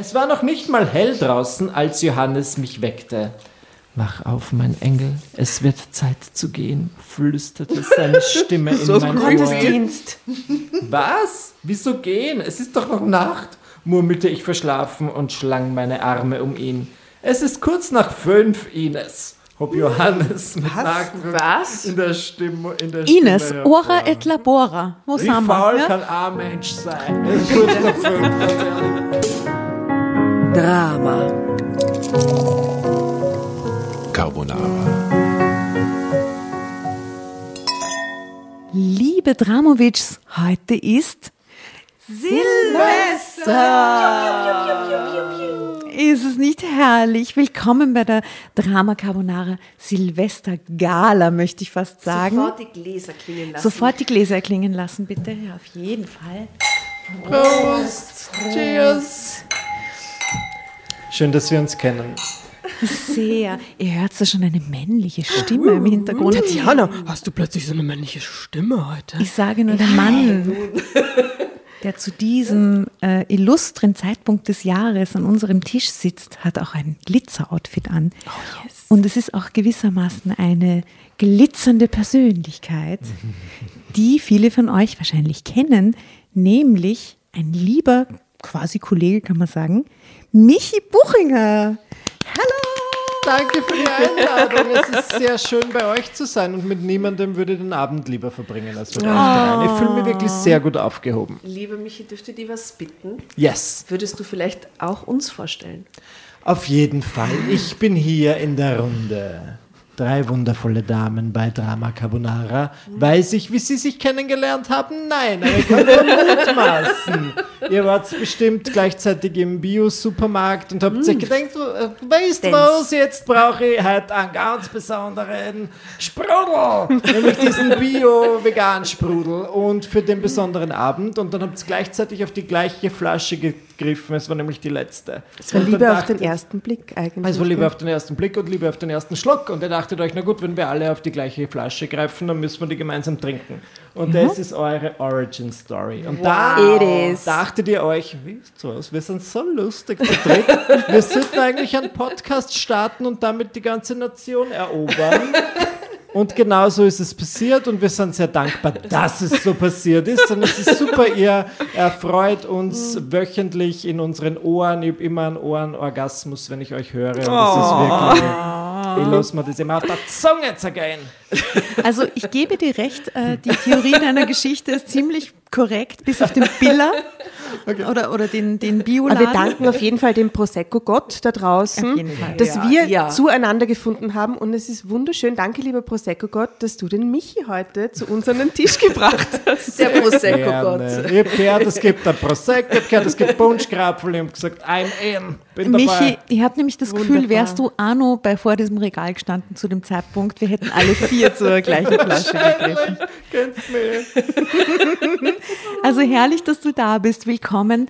Es war noch nicht mal hell draußen, als Johannes mich weckte. Wach auf, mein Engel, es wird Zeit zu gehen, flüsterte seine Stimme in mein Ohr. Gottesdienst. Was? Wieso gehen? Es ist doch noch Nacht, murmelte ich verschlafen und schlang meine Arme um ihn. Es ist kurz nach fünf, Ines, hob Johannes mit Was? in der Stimme. In der Ines, Stimme ora et labora. Wo Wie sind faul wir? Ja? kann ein Mensch sein? Drama. Carbonara. Liebe Dramovics, heute ist Silvester. Ist es nicht herrlich? Willkommen bei der Drama Carbonara Silvester Gala, möchte ich fast sagen. Sofort die Gläser klingen lassen. Sofort die Gläser erklingen lassen, bitte. Ja, auf jeden Fall. Prost. Cheers. Schön, dass wir uns kennen. Sehr. Ihr hört ja schon eine männliche Stimme im Hintergrund. Tatjana, hast du plötzlich so eine männliche Stimme heute? Ich sage nur, der Mann, der zu diesem äh, illustren Zeitpunkt des Jahres an unserem Tisch sitzt, hat auch ein Glitzer-Outfit an. Und es ist auch gewissermaßen eine glitzernde Persönlichkeit, die viele von euch wahrscheinlich kennen, nämlich ein lieber, quasi Kollege kann man sagen, Michi Buchinger. Hallo! Danke für die Einladung. Es ist sehr schön, bei euch zu sein und mit niemandem würde ich den Abend lieber verbringen als mit euch dreien. Ich fühle mich wirklich sehr gut aufgehoben. Liebe Michi, dürfte dir was bitten? Yes, Würdest du vielleicht auch uns vorstellen? auf jeden Fall. Ich bin hier in der Runde. Drei wundervolle Damen bei Drama Carbonara. Weiß ich, wie sie sich kennengelernt haben? Nein, aber ich kann nur mutmaßen. Ihr wart bestimmt gleichzeitig im Bio-Supermarkt und habt euch gedacht, äh, weißt du was, jetzt brauche ich heute einen ganz besonderen Sprudel. Nämlich diesen Bio-Vegan-Sprudel. Und für den besonderen Abend. Und dann habt ihr gleichzeitig auf die gleiche Flasche gegriffen. Es war nämlich die letzte. Es war Und Liebe auf den ersten Blick eigentlich. es war Liebe auf den ersten Blick und Liebe auf den ersten Schluck. Und ihr dachtet euch, na gut, wenn wir alle auf die gleiche Flasche greifen, dann müssen wir die gemeinsam trinken. Und das ist eure Origin Story. Und da It is. dachtet ihr euch, wie ist was? Wir sind so lustig. Wir sollten eigentlich einen Podcast starten und damit die ganze Nation erobern. Und genau so ist es passiert und wir sind sehr dankbar, dass es so passiert ist. Und es ist super, ihr erfreut uns wöchentlich in unseren Ohren. Ich habe immer einen Ohrenorgasmus, wenn ich euch höre. Und das ist wirklich. Ich lasse mir das immer auf der Zunge zergehen. Also ich gebe dir recht, äh, die Theorie deiner Geschichte ist ziemlich korrekt, bis auf den Biller oder, oder den, den Aber Bioladen. wir danken auf jeden Fall dem Prosecco-Gott da draußen, dass Ja, wir ja. zueinander gefunden haben. Und es ist wunderschön. Danke, lieber Prosecco-Gott, dass du den Michi heute zu uns an den Tisch gebracht hast. Der Prosecco Gerne. Gott. Ich habe gehört, es gibt ein Prosecco, ich habe gehört, es gibt Punschkrapfen. Ich habe gesagt, I'm in, bin Michi, dabei. ich habe nämlich das Gefühl, Wunderbar. wärst du Arno bei vor diesem Regal gestanden zu dem Zeitpunkt, wir hätten alle vier zur gleichen Flasche gegriffen. Also herrlich, dass du da bist. Willkommen.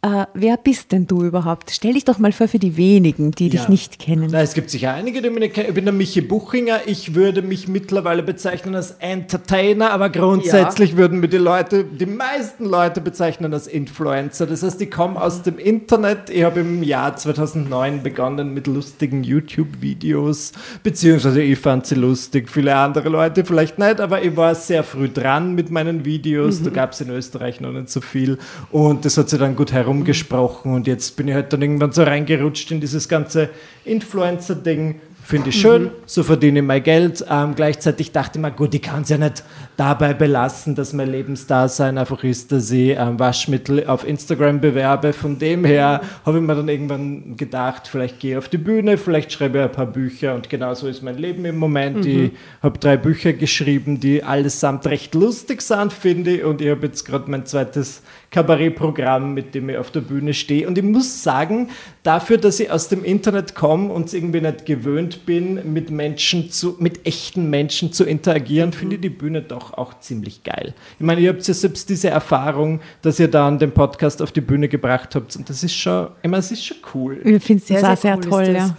Äh, wer bist denn du überhaupt? Stell dich doch mal vor für die wenigen, die dich Ja. nicht kennen. Na, es gibt sicher einige, die mich nicht kennen. Ich bin der Michi Buchinger. Ich würde mich mittlerweile bezeichnen als Entertainer, aber grundsätzlich würden mir die Leute, die meisten Leute bezeichnen als Influencer. Das heißt, ich komme aus dem Internet. Ich habe im Jahr 2009 begonnen mit lustigen YouTube-Videos, beziehungsweise ich fand sie lustig. Viele andere Leute vielleicht nicht, aber ich war sehr früh dran mit meinen Videos. Da gab es in Österreich noch nicht so viel und das hat sich dann gut herumgesprochen und jetzt bin ich halt dann irgendwann so reingerutscht in dieses ganze Influencer-Ding. Finde ich schön, so verdiene ich mein Geld. Ähm, gleichzeitig dachte ich mir, gut, ich kann es ja nicht dabei belassen, dass mein Lebensdasein einfach ist, dass ich ähm, Waschmittel auf Instagram bewerbe. Von dem her habe ich mir dann irgendwann gedacht, vielleicht gehe ich auf die Bühne, vielleicht schreibe ich ein paar Bücher und genau so ist mein Leben im Moment. Ich habe drei Bücher geschrieben, die allesamt recht lustig sind, finde ich. Und ich habe jetzt gerade mein zweites Kabarettprogramm, mit dem ich auf der Bühne stehe. Und ich muss sagen, dafür, dass ich aus dem Internet komme und es irgendwie nicht gewöhnt bin, mit Menschen zu, mit echten Menschen zu interagieren, finde ich die Bühne doch auch ziemlich geil. Ich meine, ihr habt ja selbst diese Erfahrung, dass ihr dann den Podcast auf die Bühne gebracht habt. Und das ist schon, ich meine, es ist schon cool. Wir finden es Sehr, sehr, sehr sehr, cool ist toll. das. Ja.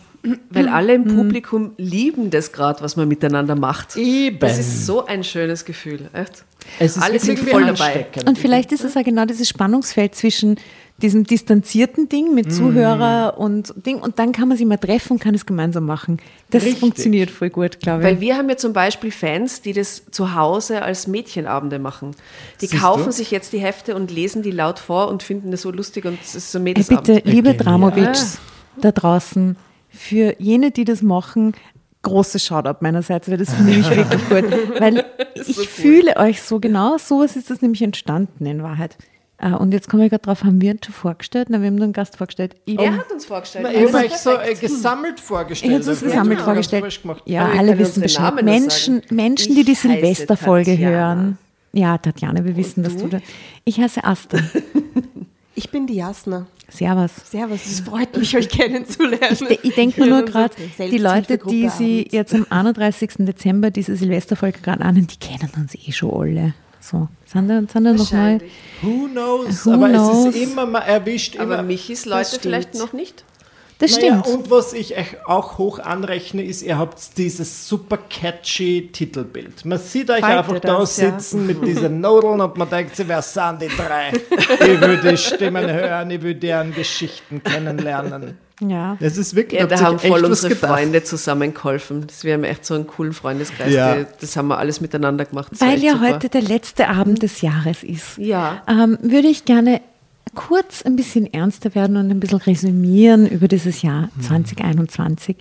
Weil alle im Publikum lieben das gerade, was man miteinander macht. Eben. Das ist so ein schönes Gefühl, echt. Es ist Alle sind voll dabei. Und vielleicht ist es ja genau dieses Spannungsfeld zwischen diesem distanzierten Ding mit Zuhörer und Ding und dann kann man sich mal treffen und kann es gemeinsam machen. Das Richtig. funktioniert voll gut, glaube ich. Weil wir haben ja zum Beispiel Fans, die das zu Hause als Mädchenabende machen. Die Siehst kaufen du? sich jetzt die Hefte und lesen die laut vor und finden das so lustig und es ist so ein Ey, Mädelsabend. bitte, liebe Genial. Dramovics da draußen, für jene, die das machen, großes Shoutout meinerseits, weil das finde ich wirklich gut. Weil ich fühle euch so genau, so ist das nämlich entstanden in Wahrheit. Äh, Und jetzt komme ich gerade drauf, haben wir uns schon vorgestellt? Na, wir haben nur einen Gast vorgestellt. Ich, Er hat uns vorgestellt. Na, ich habe euch so äh, gesammelt vorgestellt. Ich habe es Ja, gesammelt vorgestellt. frisch gemacht. Ja, Aber alle wissen Bescheid. Menschen. Menschen, die die Silvesterfolge Tatjana. hören. Ja, Tatjana, wir wissen, dass du da. Ich heiße Asta. Ich bin die Jasna. Servus. Servus, es freut mich, euch kennenzulernen. Ich, ich denke mir nur gerade, die Leute, die Selbsthilfegruppe sie abends. jetzt am 31. Dezember diese Silvesterfolge gerade anhören, die kennen uns eh schon alle. So, sind da, sind da noch mal. Wahrscheinlich. Who knows? Who Aber knows? es ist immer, man erwischt immer. Aber Michis Leute vielleicht noch nicht. Das Naja, stimmt. und was ich euch auch hoch anrechne, ist, ihr habt dieses super catchy Titelbild. Man sieht euch Freut einfach da das, ja? sitzen mit diesen Nudeln und man denkt sich, wer sind die drei? Ich will die Stimmen hören, ich will deren Geschichten kennenlernen. ja. Das ist wirklich, Ja, da haben voll unsere. Freunde zusammengeholfen. Das- Wir haben echt so einen coolen Freundeskreis. Ja. Die, das haben wir alles miteinander gemacht. Weil ja super. heute der letzte Abend des Jahres ist, Ja. ähm, würde ich gerne kurz ein bisschen ernster werden und ein bisschen resümieren über dieses Jahr 2021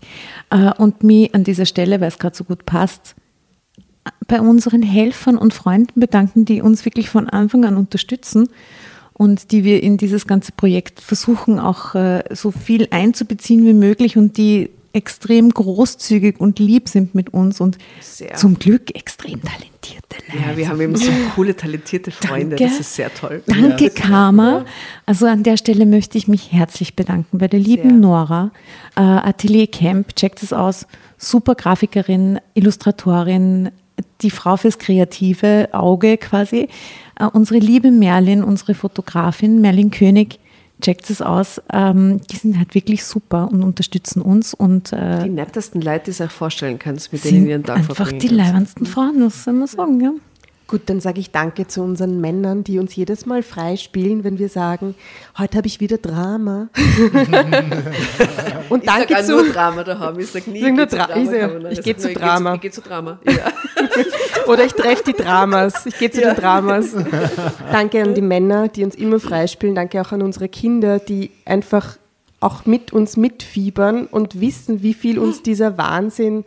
äh, und mich an dieser Stelle, weil es gerade so gut passt, bei unseren Helfern und Freunden bedanken, die uns wirklich von Anfang an unterstützen und die wir in dieses ganze Projekt versuchen, auch äh, so viel einzubeziehen wie möglich und die extrem großzügig und lieb sind mit uns und Sehr. zum Glück extrem talentierte Leute. Ja, wir haben eben so coole, talentierte Freunde. Danke. Das ist sehr toll. Danke, Karma. Also an der Stelle möchte ich mich herzlich bedanken bei der lieben Sehr. Nora. Äh, Atelier Camp, checkt es aus. Super Grafikerin, Illustratorin, die Frau fürs kreative Auge quasi. Äh, unsere liebe Merlin, unsere Fotografin, Merlin König, checkt es aus. Ähm, die sind halt wirklich super und unterstützen uns und äh, Die nettesten Leute, die du dir vorstellen kannst, mit denen ihren sind Tag einfach verbringen die kannst. leibendsten Frauen, soll man sagen, ja? Gut, dann sage ich Danke zu unseren Männern, die uns jedes Mal freispielen, wenn wir sagen, heute habe ich wieder Drama. Und Ich sag danke auch zu nur Drama daheim. Ich sag nie, Ich sag nur Dra- ich sag- Carbonara. ich sag geh nur, zu Drama. Ich gehe zu Drama. Ja. oder ich treffe die Dramas. Ich gehe zu den Dramas. Danke an die Männer, die uns immer freispielen. Danke auch an unsere Kinder, die einfach auch mit uns mitfiebern und wissen, wie viel uns dieser Wahnsinn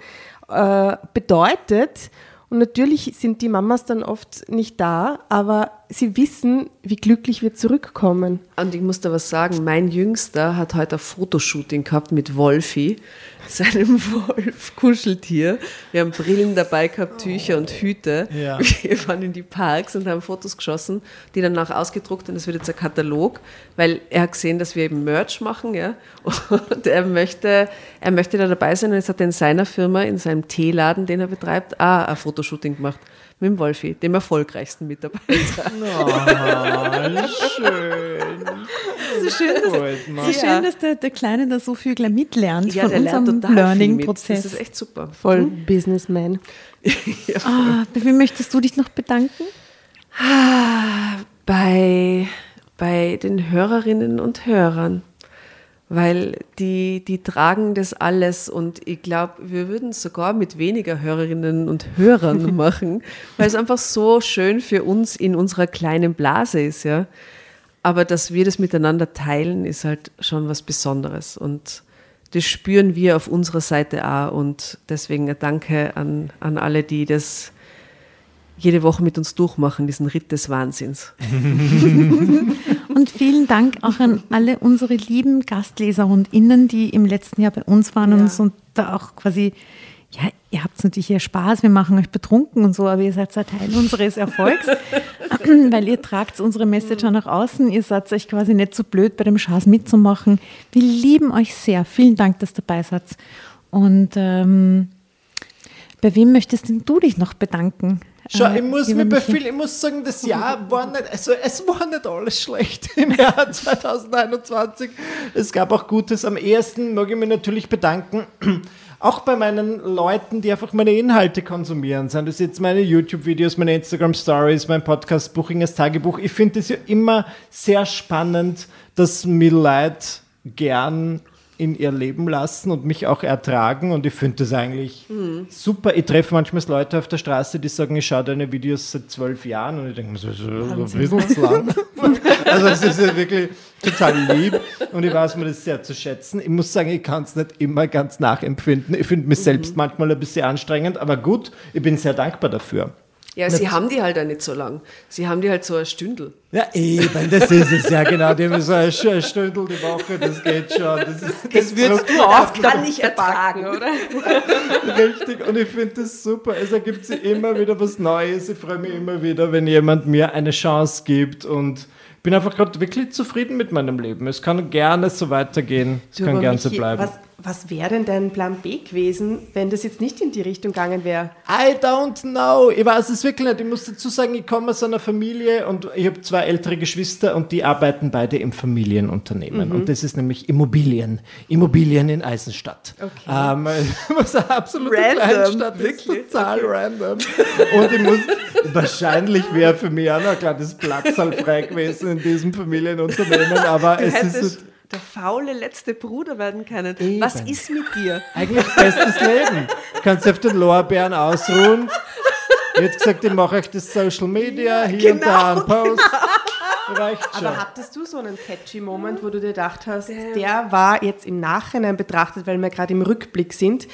äh, bedeutet. Und natürlich sind die Mamas dann oft nicht da, aber sie wissen, wie glücklich wir zurückkommen. Und ich muss da was sagen, mein Jüngster hat heute ein Fotoshooting gehabt mit Wolfi, seinem Wolf-Kuscheltier. Wir haben Brillen dabei gehabt, Tücher und Hüte. Ja. Wir waren in die Parks und haben Fotos geschossen, die dann auch ausgedruckt und es wird jetzt ein Katalog, weil er hat gesehen, dass wir eben Merch machen, ja. Und er möchte, er möchte da dabei sein und jetzt hat er in seiner Firma, in seinem Teeladen, den er betreibt, auch ein Fotoshooting gemacht. Mit dem Wolfi, dem erfolgreichsten Mitarbeiter. Ah, schön. So schön, dass, so schön, dass der, der Kleine da so viel gleich mitlernt Ja, von der lernt unserem mit. Das Learning-Prozess. ist echt super. Voll Businessman. Ah, bei wem möchtest du dich noch bedanken? Bei, bei den Hörerinnen und Hörern. Weil die, die tragen das alles und ich glaube, wir würden es sogar mit weniger Hörerinnen und Hörern machen, weil es einfach so schön für uns in unserer kleinen Blase ist, ja. Aber dass wir das miteinander teilen, ist halt schon was Besonderes und das spüren wir auf unserer Seite auch und deswegen ein Danke an, an alle, die das jede Woche mit uns durchmachen, diesen Ritt des Wahnsinns. Und vielen Dank auch an alle unsere lieben Gastleser und Innen, die im letzten Jahr bei uns waren und uns und da auch quasi, ja, ihr habt natürlich hier Spaß, wir machen euch betrunken und so, aber ihr seid ein Teil unseres Erfolgs, weil ihr tragt unsere Message auch nach außen, ihr seid euch quasi nicht so blöd, bei dem Schaß mitzumachen. Wir lieben euch sehr. Vielen Dank, dass ihr dabei seid. Und ähm, bei wem möchtest denn du dich noch bedanken? Schau, Äh, ich muss mir bei viel, ich muss sagen, das Jahr war nicht, also es war nicht alles schlecht im Jahr 2021. Es gab auch Gutes. Am ersten mag ich mich natürlich bedanken. Auch bei meinen Leuten, die einfach meine Inhalte konsumieren, sind das jetzt meine YouTube-Videos, meine Instagram-Stories, mein Podcast Buchingers Tagebuch. Ich finde es ja immer sehr spannend, dass mir Leute gern in ihr Leben lassen und mich auch ertragen. Und ich finde das eigentlich super. Ich treffe manchmal Leute auf der Straße, die sagen, ich schaue deine Videos seit zwölf Jahren. Und ich denke mir so, so ein bisschen zu lang. also es ist ja wirklich total lieb. Und ich weiß mir das sehr zu schätzen. Ich muss sagen, ich kann es nicht immer ganz nachempfinden. Ich finde mich selbst manchmal ein bisschen anstrengend. Aber gut, ich bin sehr dankbar dafür. Ja, sie haben die halt auch nicht so lang. Sie haben die halt so ein Stündel. Ja, eben, das ist es ja genau. Die haben so Sch- Stündel die Woche, das geht schon. Das, ist, das, würdest du Das auch kann ich ertragen, oder? Richtig, und ich finde das super. Es ergibt sich immer wieder was Neues. Ich freue mich immer wieder, wenn jemand mir eine Chance gibt und bin einfach gerade wirklich zufrieden mit meinem Leben. Es kann gerne so weitergehen. Es Du, kann gerne so bleiben. Was, was wäre denn dein Plan B gewesen, wenn das jetzt nicht in die Richtung gegangen wäre? I don't know. Ich weiß es wirklich nicht. Ich muss dazu sagen, ich komme aus einer Familie und ich habe zwei ältere Geschwister und die arbeiten beide im Familienunternehmen. Mhm. Und das ist nämlich Immobilien. Immobilien in Eisenstadt. Okay. Ähm, was eine absolute Random, Kleinstadt wirklich? ist. Total random. Und ich muss, wahrscheinlich wäre für mich auch noch ein kleines Platzal frei gewesen in diesem Familienunternehmen, aber Du es ist der faule letzte Bruder werden können. Eben. Was ist mit dir? Eigentlich bestes Leben. Kannst auf den Lorbeeren ausruhen. Ich hätte gesagt, ich mache euch das Social Media, hier und da einen Post. Reicht schon. Aber hattest du so einen catchy Moment, wo du dir gedacht hast, der war jetzt im Nachhinein betrachtet, weil wir gerade im Rückblick sind,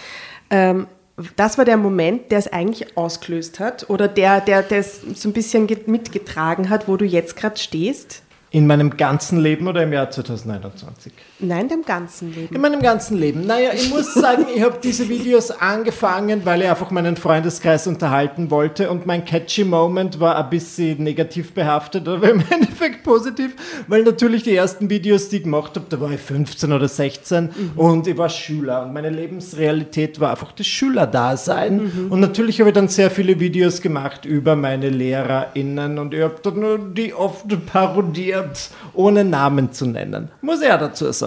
ähm, das war der Moment, der es eigentlich ausgelöst hat oder der, der das so ein bisschen ge- mitgetragen hat, wo du jetzt gerade stehst? In meinem ganzen Leben oder im Jahr 2021? Nein, dem ganzen Leben. In meinem ganzen Leben. Naja, ich muss sagen, ich habe diese Videos angefangen, weil ich einfach meinen Freundeskreis unterhalten wollte und mein catchy Moment war ein bisschen negativ behaftet, aber im Endeffekt positiv, weil natürlich die ersten Videos, die ich gemacht habe, da war ich 15 oder 16 und ich war Schüler und meine Lebensrealität war einfach das Schülerdasein und natürlich habe ich dann sehr viele Videos gemacht über meine LehrerInnen und ich habe dann die oft parodiert, ohne Namen zu nennen. Muss ich ja dazu sagen.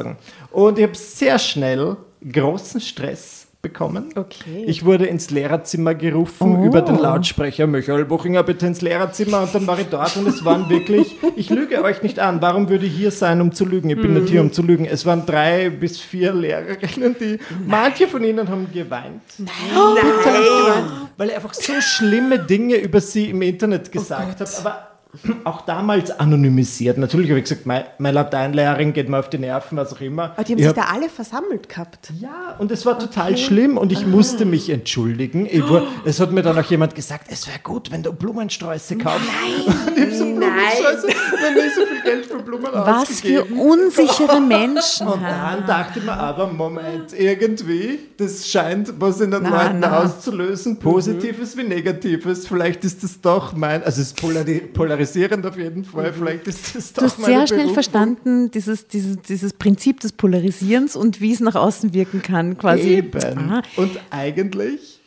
Und ich habe sehr schnell großen Stress bekommen. Okay. Ich wurde ins Lehrerzimmer gerufen über den Lautsprecher, Michael Buchinger, bitte ins Lehrerzimmer und dann war ich dort und es waren wirklich, ich lüge euch nicht an, warum würde ich hier sein, um zu lügen? Ich bin nicht hier, um zu lügen. Es waren drei bis vier Lehrerinnen, die, manche von ihnen haben geweint. Nein! Weil ich einfach so schlimme Dinge über sie im Internet gesagt habe, aber auch damals anonymisiert. Natürlich habe ich gesagt, meine, meine Lateinlehrerin geht mir auf die Nerven, was auch immer. Aber die haben Ich sich hab- da alle versammelt gehabt. ja, und es war total schlimm und ich musste mich entschuldigen. Ich war, es hat mir dann auch jemand gesagt, es wäre gut, wenn du Blumensträuße kaufst. Nein, und ich so Blumensträuße, wenn ich so viel Geld für Blumen Was für unsichere Menschen. Und dann dachte ich mir aber, Moment, irgendwie, das scheint was in den Na, Leuten na. auszulösen, Positives wie Negatives. Vielleicht ist das doch mein, also es ist polari polarisierend auf jeden Fall, vielleicht ist das doch Du hast sehr schnell verstanden, dieses, dieses, dieses Prinzip des Polarisierens und wie es nach außen wirken kann, quasi. Eben. Ah. Und eigentlich.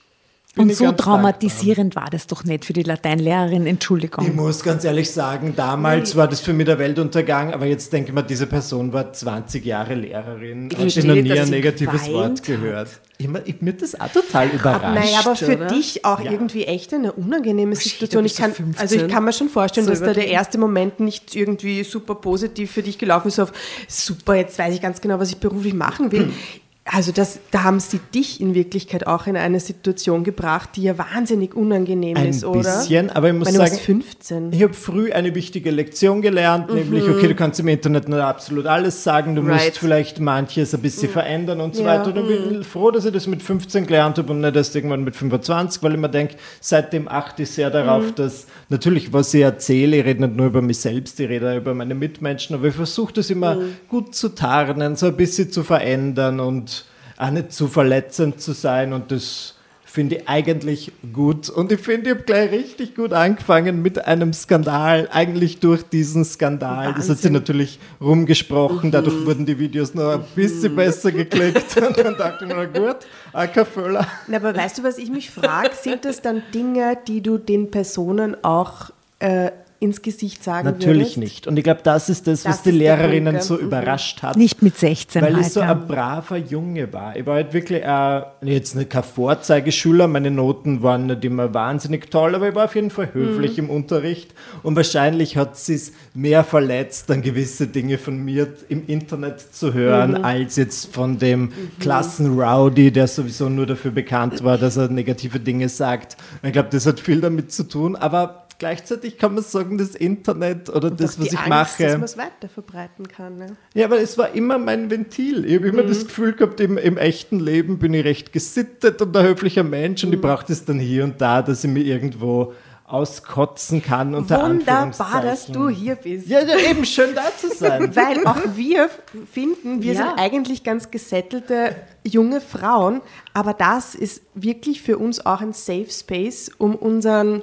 Und ich so ganz dankbar. traumatisierend war das doch nicht für die Lateinlehrerin, Entschuldigung. Ich muss ganz ehrlich sagen, damals war das für mich der Weltuntergang, aber jetzt denke ich mal, diese Person war 20 Jahre Lehrerin. Ich habe verstehe noch nie ein negatives Wort gehört. Ich, ich, mir das auch total überrascht. Naja, aber für oder? dich auch Ja. irgendwie echt eine unangenehme shit, Situation. Ich kann, 15. also ich kann mir schon vorstellen, So dass da der erste Moment nicht irgendwie super positiv für dich gelaufen ist, auf super, jetzt weiß ich ganz genau, was ich beruflich machen will. Also das, da haben sie dich in Wirklichkeit auch in eine Situation gebracht, die ja wahnsinnig unangenehm Ein ist, oder? bisschen, aber ich muss du sagen, warst 15. Ich habe früh eine wichtige Lektion gelernt, nämlich, okay, du kannst im Internet nicht absolut alles sagen, du Mhm. Right. musst vielleicht manches ein bisschen verändern und so Ja, weiter. Und ich bin froh, dass ich das mit 15 gelernt habe und nicht erst irgendwann mit 25, weil ich mir denke, seitdem achte ich sehr darauf, Mhm. dass natürlich, was ich erzähle, ich rede nicht nur über mich selbst, ich rede auch über meine Mitmenschen, aber ich versuche das immer Mhm. gut zu tarnen, so ein bisschen zu verändern und auch nicht zu verletzend zu sein und das finde ich eigentlich gut. Und ich finde, ich habe gleich richtig gut angefangen mit einem Skandal, eigentlich durch diesen Skandal. Das hat sie natürlich rumgesprochen, dadurch wurden die Videos noch ein bisschen besser geklickt. Und dann dachte ich mir, na gut, Ackerfüller. Na, aber weißt du, was ich mich frage? Sind das dann Dinge, die du den Personen auch äh, ins Gesicht sagen Natürlich würdest? nicht. Und ich glaube, das ist das, was Das die ist der Lehrerinnen so? Mhm. überrascht hat. Nicht mit 16 Weil halt, ich so ja. ein braver Junge war. Ich war halt wirklich äh, jetzt nicht kein Vorzeigeschüler, meine Noten waren nicht immer wahnsinnig toll, aber ich war auf jeden Fall höflich Mhm. im Unterricht und wahrscheinlich hat sie es mehr verletzt, dann gewisse Dinge von mir im Internet zu hören, Mhm. als jetzt von dem Klassenrowdy, der sowieso nur dafür bekannt war, dass er negative Dinge sagt. Und Ich glaube, das hat viel damit zu tun, aber gleichzeitig kann man sagen, das Internet oder das, Doch was ich Angst, mache. dass man es weiter verbreiten kann. Ne? Ja, aber es war immer mein Ventil. Ich habe immer das Gefühl gehabt, im, im echten Leben bin ich recht gesittet und ein höflicher Mensch und ich brauche das dann hier und da, dass ich mich irgendwo auskotzen kann. Unter Wunderbar, dass du hier bist. Ja, ja, eben schön da zu sein. Weil auch wir finden, wir Ja. sind eigentlich ganz gesettelte junge Frauen, aber das ist wirklich für uns auch ein Safe Space, um unseren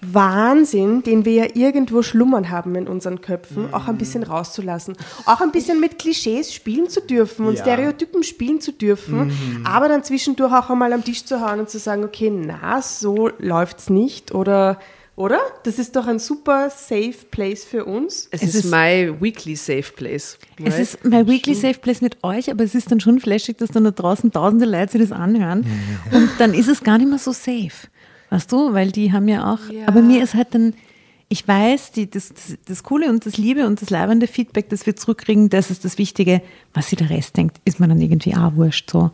Wahnsinn, den wir ja irgendwo schlummern haben in unseren Köpfen, auch ein bisschen rauszulassen. Auch ein bisschen mit Klischees spielen zu dürfen und Ja. Stereotypen spielen zu dürfen, aber dann zwischendurch auch einmal am Tisch zu hauen und zu sagen, okay, na, so läuft's nicht oder oder? Das ist doch ein super safe place für uns. Es, Es ist, ist- my weekly safe place. Es right? ist mein Weekly Safe Place mit euch, aber es ist dann schon flashig, dass dann da draußen tausende Leute sich das anhören. Und dann ist es gar nicht mehr so safe. Weißt du? Weil die haben ja auch. Ja. Aber mir ist halt dann. Ich weiß, die, das, das, das Coole und das Liebe und das leibende Feedback, das wir zurückkriegen, das ist das Wichtige. Was sich der Rest denkt, ist mir dann irgendwie auch wurscht. So.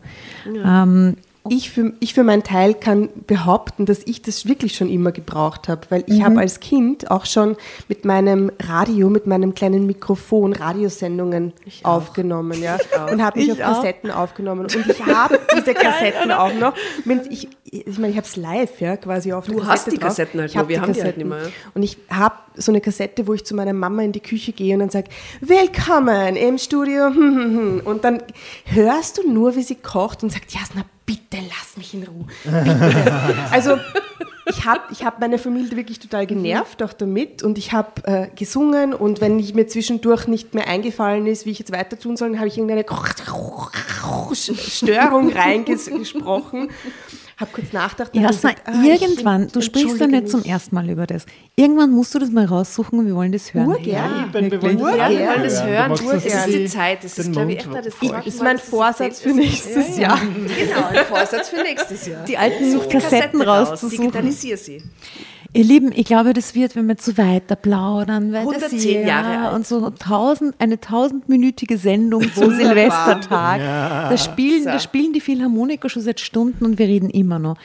Ähm, Ich für, ich für meinen Teil kann behaupten, dass ich das wirklich schon immer gebraucht habe, weil ich habe als Kind auch schon mit meinem Radio, mit meinem kleinen Mikrofon Radiosendungen aufgenommen, ja, und habe mich Ich auf auch. Kassetten aufgenommen und ich habe diese Kassetten auch noch. Ich ich meine, ich habe es live, ja, quasi auf Du hast die drauf. Kassetten halt Ich hab wir haben die halt Kassetten. nicht mehr. Und ich habe so eine Kassette, wo ich zu meiner Mama in die Küche gehe und dann sage, willkommen im Studio. Und dann hörst du nur, wie sie kocht und sagt, Jasna, bitte lass mich in Ruhe. Bitte. also ich habe ich hab meine Familie wirklich total genervt, auch damit. Und ich habe äh, gesungen und wenn ich mir zwischendurch nicht mehr eingefallen ist, wie ich jetzt weiter tun soll, habe ich irgendeine Störung reingesprochen. Habe kurz nachgedacht. gesagt, ah, ich irgendwann, du sprichst ja nicht zum mich. ersten Mal über das. Irgendwann musst du das mal raussuchen und wir wollen das hören. Urgern. Eben, wir wollen das Urgern. das hören. Es dass ist die Zeit. Das ist, glaube ich, echt das voll- Ist mein Vorsatz für nächstes Jahr. Genau, ein Vorsatz für nächstes Jahr. Die alten Kassetten raus, rauszusuchen. Digitalisier sie. Ihr Lieben, ich glaube, das wird, wenn wir zu weiter plaudern, weil 110 das ja, Jahre alt. und so tausend, eine tausendminütige Sendung zum Silvestertag. Da, spielen, da spielen die Philharmoniker schon seit Stunden und wir reden immer noch.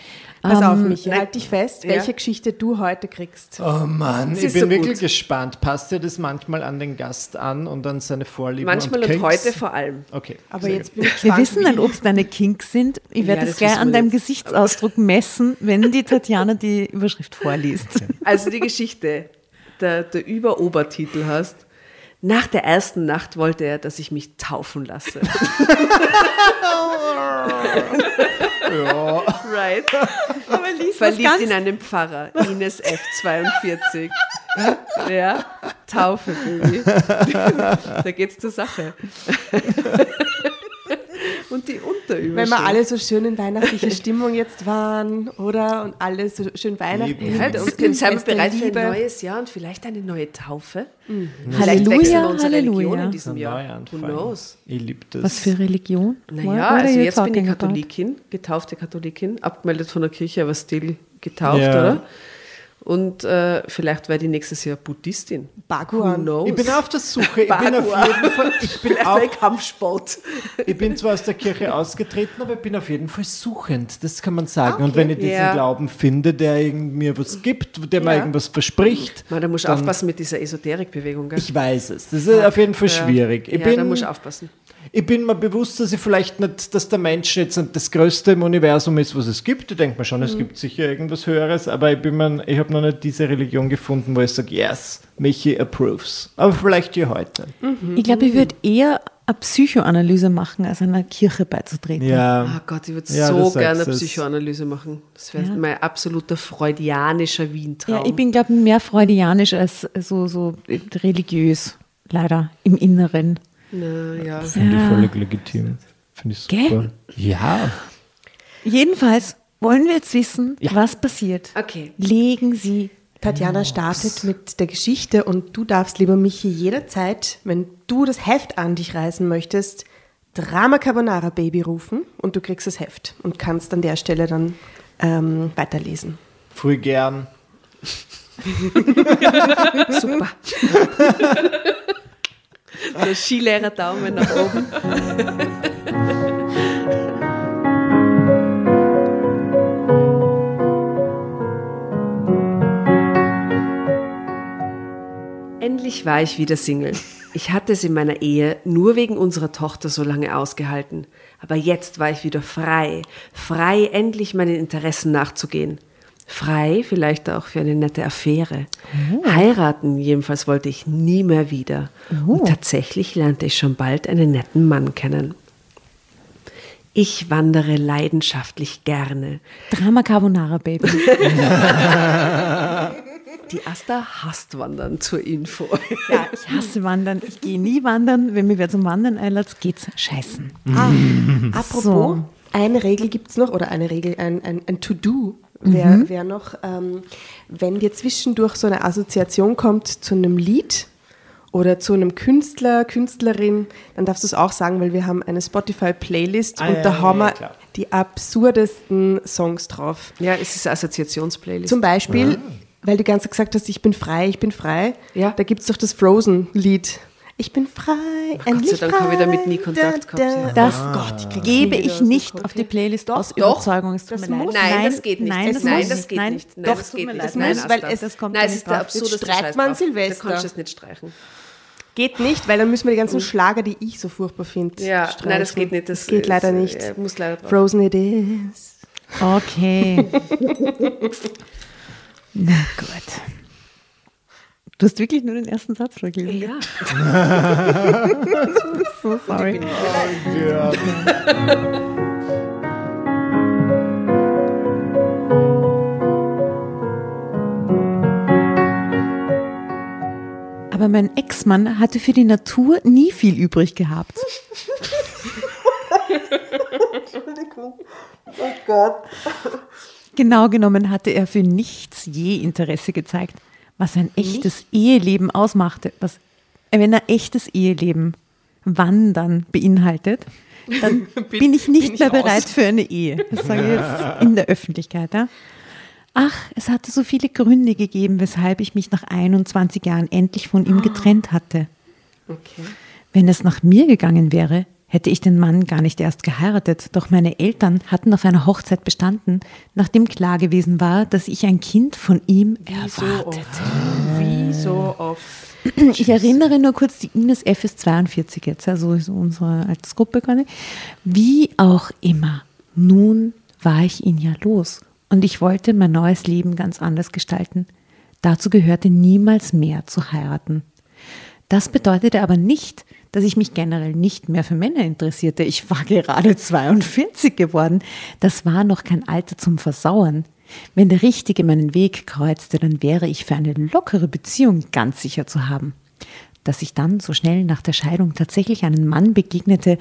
Pass auf, Ähm, Michi, halt dich fest, Ja. welche Geschichte du heute kriegst. Oh Mann, ich bin so wirklich gut. gespannt. Passt dir das manchmal an den Gast an und an seine Vorlieben Manchmal und und heute vor allem. Okay. Aber jetzt bin ich Wir gespannt. wissen wie- nicht, ob es deine Kinks sind. Ich werde Ja, das das gleich wissen an wir deinem jetzt. Gesichtsausdruck messen, wenn die Tatjana die Überschrift vorliest. Also die Geschichte, der, der Über-Obertitel heißt, nach der ersten Nacht wollte er, dass ich mich taufen lasse. Ja. Right? Aber lies Verliebt in einen Pfarrer, Ines F42. Ja, Taufe, Baby. Da geht's zur Sache. Und die Unterüberschrift. Wenn wir alle so schön in weihnachtlicher Stimmung jetzt waren, oder? Und alle so schön weihnachtlich. Lieben. Ja, und sind wir bereit für ein neues Jahr und vielleicht eine neue Taufe? Vielleicht Halleluja, wechseln wir unsere Religion Halleluja. in diesem Jahr. Who knows? Ich liebe das. Was für Religion? Naja, also jetzt bin ich? Katholikin, getaufte Katholikin, abgemeldet von der Kirche, aber still getauft, Ja. oder? Und äh, vielleicht werde ich nächstes Jahr Buddhistin. Baguan. Who knows? Ich bin auf der Suche. Ich bin auf jeden Fall. Ich bin, vielleicht auch, Kampfsport. ich bin zwar aus der Kirche ausgetreten, aber ich bin auf jeden Fall suchend. Das kann man sagen. Und wenn ich diesen Ja. Glauben finde, der irgend mir was gibt, der mir Ja. irgendwas verspricht, Man, da musst du aufpassen mit dieser Esoterikbewegung, gell? ich weiß es. Das ist auf jeden Fall schwierig. Ich ja, da bin, musst du aufpassen. Ich bin mir bewusst, dass ich vielleicht nicht, dass der Mensch jetzt das Größte im Universum ist, was es gibt. Ich denke mir schon, Mhm. es gibt sicher irgendwas Höheres, aber ich, bin mir, ich habe noch nicht diese Religion gefunden, wo ich sage, yes, Michi approves. Aber vielleicht hier heute. Ich glaube, ich würde eher eine Psychoanalyse machen, als einer Kirche beizutreten. Ja. Oh Gott, ich würde Ja, so gerne es. Psychoanalyse machen. Das wäre Ja. mein absoluter freudianischer Wientraum. Ja, ich bin, glaube ich, mehr freudianisch als so, so religiös, leider, im Inneren. Na, ja. Finde Ja. ich völlig legitim. Finde ich Gell? super. Ja. Jedenfalls wollen wir jetzt wissen, was passiert. Okay. Legen Sie Tatjana startet mit der Geschichte und du darfst, lieber Michi, jederzeit, wenn du das Heft an dich reißen möchtest, Drama Carbonara Baby rufen und du kriegst das Heft und kannst an der Stelle dann ähm, weiterlesen. Früh gern. Super. Der Skilehrer Daumen nach oben. Endlich war ich wieder Single. Ich hatte es in meiner Ehe nur wegen unserer Tochter so lange ausgehalten. Aber jetzt war ich wieder frei. Frei, endlich meinen Interessen nachzugehen. Frei, vielleicht auch für eine nette Affäre. Heiraten, jedenfalls wollte ich nie mehr wieder. Und tatsächlich lernte ich schon bald einen netten Mann kennen. Ich wandere leidenschaftlich gerne. Drama Carbonara Baby. Die Asta hasst Wandern zur Info. Ja, ich hasse Wandern. Ich gehe nie wandern. Wenn mir wer zum Wandern einlädt, geht's scheißen. Ah, apropos, So. eine Regel gibt es noch, oder eine Regel, ein, ein, ein To-Do wäre wär noch, ähm, wenn dir zwischendurch so eine Assoziation kommt zu einem Lied oder zu einem Künstler, Künstlerin, dann darfst du es auch sagen, weil wir haben eine Spotify-Playlist Ah, und ja, da ja, haben wir die absurdesten Songs drauf. Ja, es ist eine Assoziationsplaylist. Zum Beispiel, weil du ganz gesagt hast, ich bin frei, ich bin frei. Ja. Da gibt es doch das Frozen-Lied. Ich bin frei, endlich sei Dank habe ich damit nie Kontakt gehabt, ja. Das Gott, ich krieg's gebe ich nicht auf die Playlist Doch, aus doch. Überzeugung. Es tut Das mir leid. muss. Nein, das geht nicht. Nein, das, nein, das nicht. geht nein, nicht. Nein, Doch, das tut geht mir nicht. leid. Das Nein, muss, weil Asta. es- das kommt Nein, da es nicht ist der absurdeste Scheiß man. Silvester. Da kannst du es nicht streichen. Geht nicht, weil dann müssen wir die ganzen Schlager, die ich so furchtbar finde. Ja, streichen. nein, das geht nicht. Das, Das geht leider nicht. äh, muss leider. Frozen it is. Okay. Na gut. Du hast wirklich nur den ersten Satz vergeben. Ja. So sorry. Aber mein Ex-Mann hatte für die Natur nie viel übrig gehabt. Genau genommen hatte er für nichts je Interesse gezeigt, was ein echtes Eheleben ausmachte. Was, wenn ein echtes Eheleben Wandern beinhaltet, dann bin, ich nicht bin ich mehr raus. bereit für eine Ehe. Das sage ich jetzt in der Öffentlichkeit. Ja? Ach, es hatte so viele Gründe gegeben, weshalb ich mich nach 21 Jahren endlich von ihm getrennt hatte. Okay. Wenn es nach mir gegangen wäre, hätte ich den Mann gar nicht erst geheiratet. Doch meine Eltern hatten auf einer Hochzeit bestanden, nachdem klar gewesen war, dass ich ein Kind von ihm So erwartete. oft. Wie so oft. Ich erinnere nur kurz, die Ines F ist 42 jetzt, also unsere Altersgruppe quasi. Wie auch immer, nun war ich ihn ja los und ich wollte mein neues Leben ganz anders gestalten. Dazu gehörte niemals mehr zu heiraten. Das bedeutete aber nicht, dass ich mich generell nicht mehr für Männer interessierte. Ich war gerade 42 geworden. Das war noch kein Alter zum Versauern. Wenn der Richtige meinen Weg kreuzte, dann wäre ich für eine lockere Beziehung ganz sicher zu haben. Dass ich dann so schnell nach der Scheidung tatsächlich einen Mann begegnete,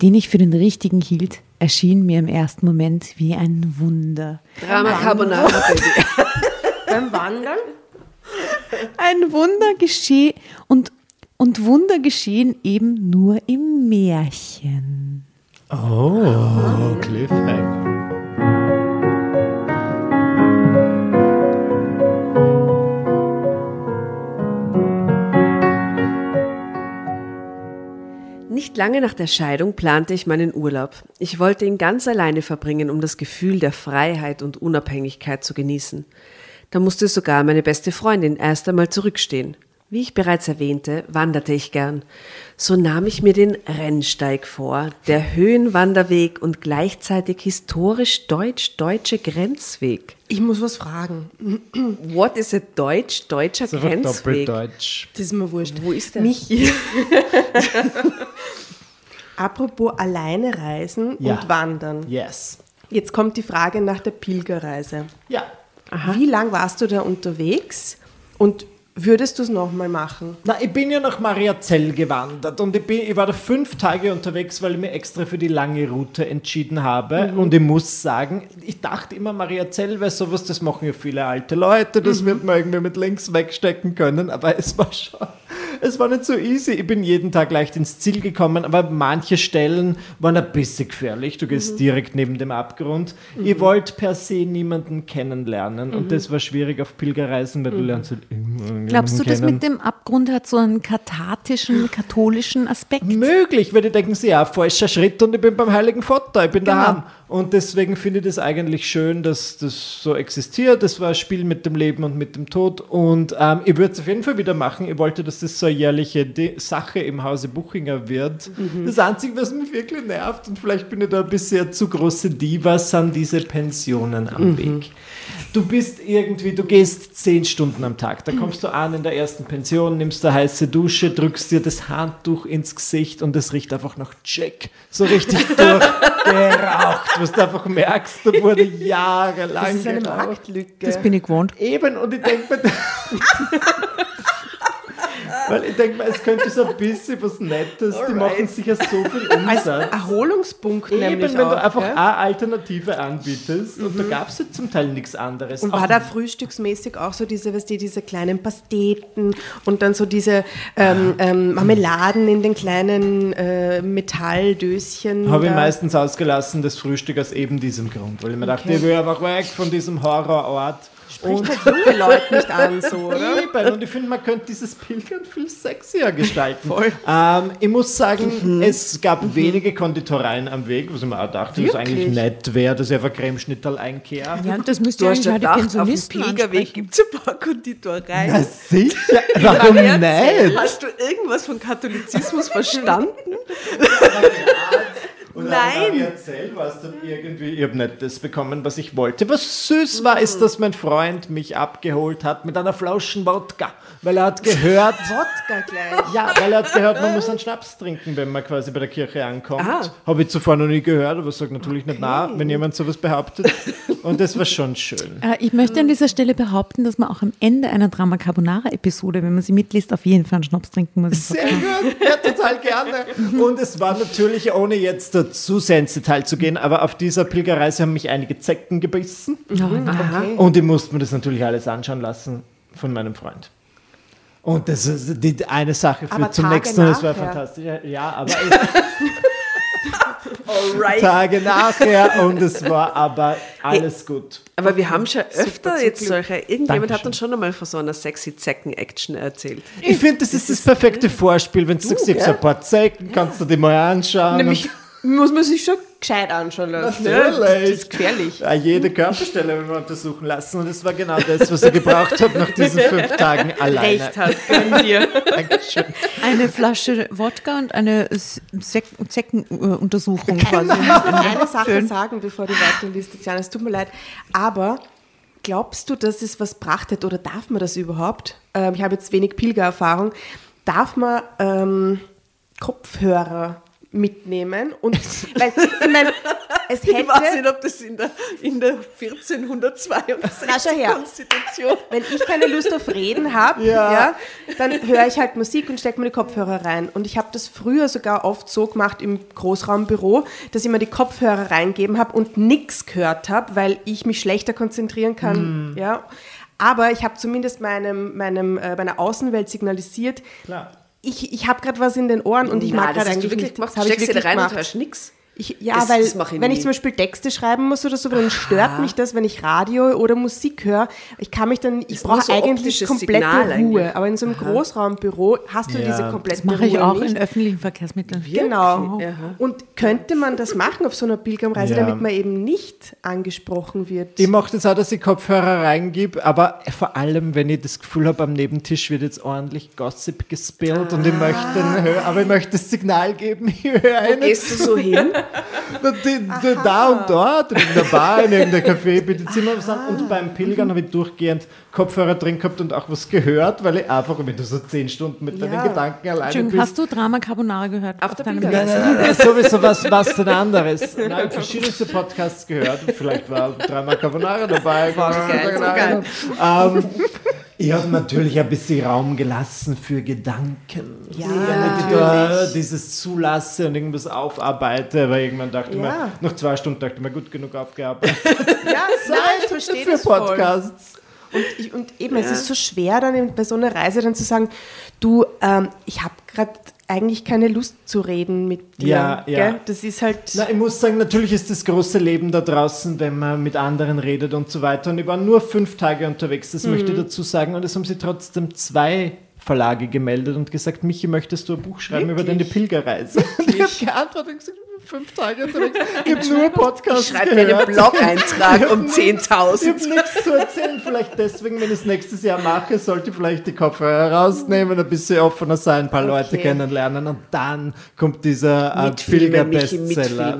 den ich für den Richtigen hielt, erschien mir im ersten Moment wie ein Wunder. Drama Carbonara, Baby. Beim Wandern? Ein Wunder geschehen und, und Wunder geschehen eben nur im Märchen. Oh, Cliffhanger. Nicht lange nach der Scheidung plante ich meinen Urlaub. Ich wollte ihn ganz alleine verbringen, um das Gefühl der Freiheit und Unabhängigkeit zu genießen. Da musste sogar meine beste Freundin erst einmal zurückstehen. Wie ich bereits erwähnte, wanderte ich gern. So nahm ich mir den Rennsteig vor, der Höhenwanderweg und gleichzeitig historisch deutsch-deutsche Grenzweg. Ich muss was fragen. What is a deutsch-deutscher einfach Grenzweg? doppeldeutsch. Das ist mir wurscht. Wo ist der? Michi. Apropos alleine reisen Ja. und wandern. Yes. Jetzt kommt die Frage nach der Pilgerreise. Ja. Wie lang warst du da unterwegs und würdest du es nochmal machen? Na, ich bin ja nach Mariazell gewandert und ich, bin, ich war da fünf Tage unterwegs, weil ich mir extra für die lange Route entschieden habe. Und ich muss sagen, ich dachte immer, Mariazell wäre sowas, das machen ja viele alte Leute, das wird man irgendwie mit links wegstecken können, aber es war schon, es war nicht so easy. Ich bin jeden Tag leicht ins Ziel gekommen, aber manche Stellen waren ein bisschen gefährlich. Du gehst direkt neben dem Abgrund. Ich wollte per se niemanden kennenlernen und das war schwierig auf Pilgerreisen, weil du lernst halt immer Glaubst du, das kennen. mit dem Abgrund hat so einen kathartischen, katholischen Aspekt? Möglich, weil die denken sie, ja, falscher Schritt und ich bin beim Heiligen Vater, ich bin Genau. daheim. Und deswegen finde ich das eigentlich schön, dass das so existiert. Das war ein Spiel mit dem Leben und mit dem Tod. Und ähm, ich würde es auf jeden Fall wieder machen. Ich wollte, dass das so eine jährliche De Sache im Hause Buchinger wird. Das Einzige, was mich wirklich nervt, und vielleicht bin ich da ein bisschen zu große Diva, sind diese Pensionen am Weg. Du bist irgendwie, du gehst zehn Stunden am Tag. Da kommst du an in der ersten Pension, nimmst eine heiße Dusche, drückst dir das Handtuch ins Gesicht und es riecht einfach nach Jack. So richtig durchgeraucht, was du einfach merkst, da wurde jahrelang Das ist eine geraucht. Marktlücke. Das bin ich gewohnt. Eben, und ich denke mir, weil ich denke mir, es könnte so ein bisschen was Nettes, die machen sicher so viel Als Umsatz. Erholungspunkt Eben, nämlich wenn auch, du einfach gell? eine Alternative anbietest und da gab es ja zum Teil nichts anderes. Und Auch war da frühstücksmäßig auch so diese, weißt du, diese kleinen Pasteten und dann so diese ähm, ähm, Marmeladen in den kleinen äh, Metalldöschen? Habe ich meistens ausgelassen, das Frühstück aus eben diesem Grund, weil ich mir dachte, ich will einfach weg von diesem Horrorort. Spricht halt junge Leute nicht an, so, oder? Eben, und ich finde, man könnte dieses Pilgern viel sexier gestalten. Ähm, ich muss sagen, es gab wenige Konditoreien am Weg, was ich mir auch dachte, dass eigentlich Wirklich? nett wäre, dass ich einfach Cremeschnittel einkehre. Ja, und das müsste Du ja hast ja eigentlich auch die gedacht, auf dem Pilgerweg gibt es ein paar Konditoreien. Na sicher, warum nicht? Hast du irgendwas von Katholizismus verstanden? Und Nein. Nein. erzählt, was dann irgendwie, ich habe nicht das bekommen, was ich wollte. Was süß war, ist, dass mein Freund mich abgeholt hat mit einer Flaschen Wodka, weil er hat gehört, Wodka gleich. ja, weil er hat gehört, man muss einen Schnaps trinken, wenn man quasi bei der Kirche ankommt. Ah. Habe ich zuvor noch nie gehört, aber sage natürlich nicht na, wenn jemand sowas behauptet. Und das war schon schön. Äh, Ich möchte an dieser Stelle behaupten, dass man auch am Ende einer Drama Carbonara-Episode, wenn man sie mitliest, auf jeden Fall einen Schnaps trinken muss. Sehr gut, ja, total gerne. Und es war natürlich, ohne jetzt zu sehr ins Detail zu gehen, aber auf dieser Pilgerreise haben mich einige Zecken gebissen. Und ich musste mir das natürlich alles anschauen lassen von meinem Freund. Und das ist die eine Sache führt Aber zum Tage nächsten und es war fantastisch. Ja, aber Alright. Tage nachher und es war aber alles gut. Aber wir haben schon öfter zum jetzt solche. Irgendjemand hat Dankeschön. uns schon einmal von so einer sexy Zecken-Action erzählt. Ich finde, das ist das perfekte Vorspiel, wenn du sagst, ich so ein paar Zecken, kannst du dir mal anschauen. Nämlich muss man sich schon gescheit anschauen lassen. Natürlich. Ja, das ist gefährlich. Ja, jede Körperstelle wenn wir untersuchen lassen. Und es war genau das, was ich gebraucht habe nach diesen fünf Tagen alleine. Recht hat, gönn dir. Dankeschön. Eine Flasche Wodka und eine Zeckenuntersuchung quasi. Ich muss noch eine Sache sagen, bevor du weiterliest, Tatjana. Es tut mir leid. Aber glaubst du, dass es was bracht hat oder darf man das überhaupt? Ähm, ich habe jetzt wenig Pilgererfahrung. Darf man ähm, Kopfhörer mitnehmen? Und weil, ich meine, es hätte. Ich weiß nicht, ob das in der, in der 1462 Na, schau her. Konstitution. Wenn ich keine Lust auf Reden habe, Ja. ja. dann höre ich halt Musik und stecke mir die Kopfhörer rein. Und ich habe das früher sogar oft so gemacht im Großraumbüro, dass ich mir die Kopfhörer reingeben habe und nichts gehört habe, weil ich mich schlechter konzentrieren kann. Ja. Aber ich habe zumindest meinem, meinem, äh, meiner Außenwelt signalisiert, Klar. Ich, ich habe gerade was in den Ohren und ich Nein, mag gerade eigentlich wirklich nicht. gemacht. Das habe ich wirklich rein gemacht. und hörst nichts. Ich, ja, Das- weil das ich wenn nie. ich zum Beispiel Texte schreiben muss oder so, dann stört mich das, wenn ich Radio oder Musik höre. Ich kann mich dann, ich brauche so eigentlich komplette Signal Ruhe. eigentlich. Aber in so einem Großraumbüro hast du Ja. diese komplette Das mache ich Ruhe auch nicht. in öffentlichen Verkehrsmitteln. Genau. Aha. Und könnte man das machen auf so einer Pilgerreise, Ja. damit man eben nicht angesprochen wird? Ich mache das auch, dass ich Kopfhörer reingebe, aber vor allem, wenn ich das Gefühl habe, am Nebentisch wird jetzt ordentlich Gossip gespillt und ich möchte den hö- aber ich möchte das Signal geben, ich höre Wo einen. gehst du so hin? Da, da und dort, in der Bar, in irgendeinem Café, bitte Zimmer und beim Pilgern habe ich durchgehend Kopfhörer drin gehabt und auch was gehört, weil ich einfach, wenn du so zehn Stunden mit deinen Ja. Gedanken alleine bist. hast du Drama Carbonara gehört? Auf der deinem? Nein, nein, nein, sowieso was, was denn anderes. Nein, ich habe verschiedenste Podcasts gehört. Vielleicht war dreimal Carbonara dabei. geil, so Ähm, ich habe natürlich ein bisschen Raum gelassen für Gedanken. Ja, Wenn ich da dieses zulasse und irgendwas aufarbeite, weil irgendwann dachte ich Ja. mir, nach zwei Stunden dachte ich mir, gut genug aufgearbeitet. Ja, nein, ich verstehe für das voll. Podcasts. Und, ich, und eben, es ist so schwer dann bei so einer Reise dann zu sagen, du, ähm, ich habe gerade eigentlich keine Lust zu reden mit dir. Ja, ja. Gell? Das ist halt... Na, ich muss sagen, natürlich ist das große Leben da draußen, wenn man mit anderen redet und so weiter. Und ich war nur fünf Tage unterwegs, das möchte ich dazu sagen. Und es haben sie trotzdem zwei Verlage gemeldet und gesagt, Michi, möchtest du ein Buch schreiben über deine Pilgerreise? Und ich habe geantwortet und gesagt, fünf Tage unterwegs, ich habe nur Podcasts Schreib mir einen. Blog-Eintrag um Ich habe 10.000. nichts zu erzählen. Vielleicht deswegen, wenn ich es nächstes Jahr mache, sollte ich vielleicht die Kopfhörer rausnehmen, ein bisschen offener sein, ein paar Leute Okay. kennenlernen und dann kommt dieser äh, Mitfilmen, Michi, Pilger-Bestseller.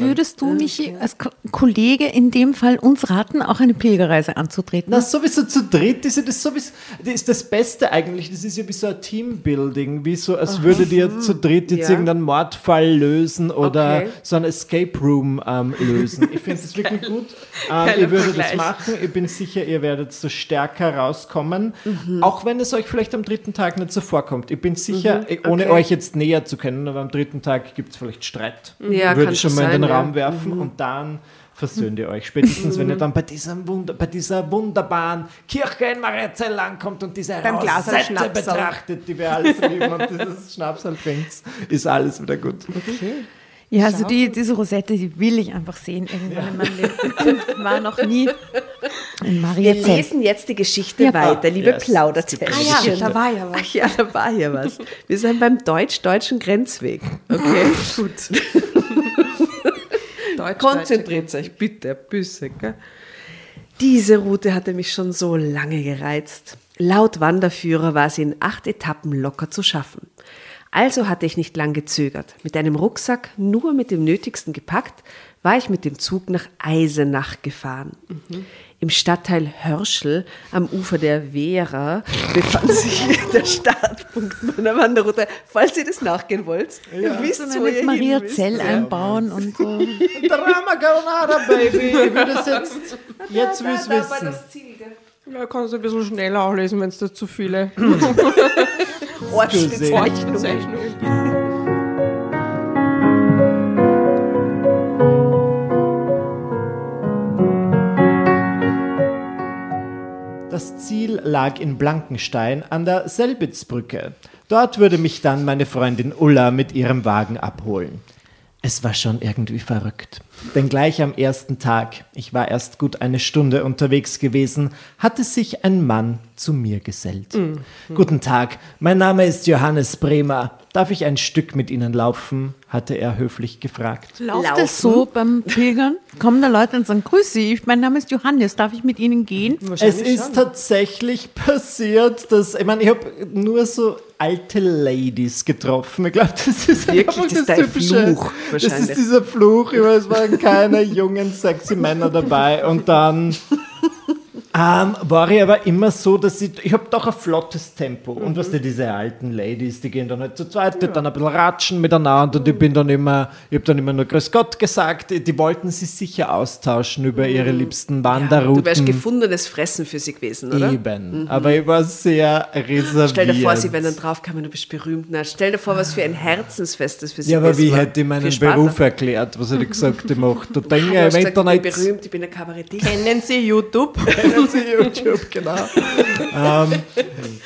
Würdest du, Michi, als Ko Kollege in dem Fall uns raten, auch eine Pilgerreise anzutreten? Na, sowieso zu dritt ist ja das sowieso, das ist das Beste eigentlich. Das ist ja wie so ein Teambuilding, wie so, als würdet ihr zu dritt jetzt Ja. irgendeinen Mordfall lösen oder Okay. so ein Escape Room ähm, lösen. Ich finde das wirklich gut. Ähm, ihr würdet das machen. Ich bin sicher, ihr werdet so stärker rauskommen. Mhm. Auch wenn es euch vielleicht am dritten Tag nicht so vorkommt. Ich bin sicher, ohne Mhm. Okay. euch jetzt näher zu kennen, aber am dritten Tag gibt es vielleicht Streit. Ja, Würde ich schon mal in den sein, ja. Raum werfen und dann versöhnt ihr euch. Spätestens, wenn ihr dann bei, diesem Wunder, bei dieser wunderbaren Kirche in Mariazell ankommt und diese Rosette betrachtet, die wir alles lieben und dieses Schnapsal trinkt, ist alles wieder gut. Ja, also die, diese Rosette, die will ich einfach sehen irgendwann in meinem Leben. War noch nie in Wir Mariazell. lesen jetzt die Geschichte Ja. weiter, liebe Yes. Plaudertäschchen. Ah ja, da war ja was. Ach ja, da war ja was. Wir sind beim deutsch-deutschen Grenzweg. Okay, gut. Deutsch, Konzentriert euch bitte, Büsse. Gell? Diese Route hatte mich schon so lange gereizt. Laut Wanderführer war sie in acht Etappen locker zu schaffen. Also hatte ich nicht lang gezögert. Mit einem Rucksack, nur mit dem Nötigsten gepackt, war ich mit dem Zug nach Eisenach gefahren. Im Stadtteil Hörschel am Ufer der Wehra befand sich der Startpunkt meiner Wanderroute. Falls ihr das nachgehen wollt, ihr wisst, So wo ihr mit hin Maria müsst. Zell einbauen und so. Drama Carbonara, Baby! Ich würde es jetzt, jetzt will ich wissen. Ja, kannst du ein bisschen schneller auch lesen, wenn es da zu viele Ortsbezeichnungen. Gibt. Das Ziel lag in Blankenstein an der Selbitzbrücke. Dort würde mich dann meine Freundin Ulla mit ihrem Wagen abholen. Es war schon irgendwie verrückt. Denn gleich am ersten Tag, ich war erst gut eine Stunde unterwegs gewesen, hatte sich ein Mann zu mir gesellt. Guten Tag, mein Name ist Johannes Bremer. Darf ich ein Stück mit Ihnen laufen? hatte er höflich gefragt. Laufen. das so beim Pilgern? Kommen da Leute und sagen, grüß Sie, mein Name ist Johannes, darf ich mit Ihnen gehen? Es ist tatsächlich passiert, dass, ich meine, ich habe nur so alte Ladies getroffen. Ich glaube, das ist Wirklich, das ist dein Fluch Das ist dieser Fluch, ich weiß, es waren keine jungen, sexy Männer dabei. Und dann ähm, war ich aber immer so, dass ich, ich habe doch ein flottes Tempo. Und was die diese alten Ladies, die gehen dann halt zu zweit, die dann ein bisschen ratschen miteinander und ich bin dann immer, ich habe dann immer nur Grüß Gott gesagt. Die, wollten sich sicher austauschen über ihre liebsten Wanderrouten. Du wärst gefundenes Fressen für sie gewesen, oder? Eben. Aber ich war sehr reserviert. Stell dir vor, sie wären dann draufgekommen, du bist berühmt. Na, stell dir vor, was für ein Herzensfest das für sie Ja, aber wie hätte ich meinen. Beruf erklärt? Was hätte ich gesagt, ich mache da Dinge Du im gesagt, ich bin Internet. berühmt, ich bin ein Kabarettist. Kennen Sie YouTube? Kennen Sie YouTube, genau. Ähm,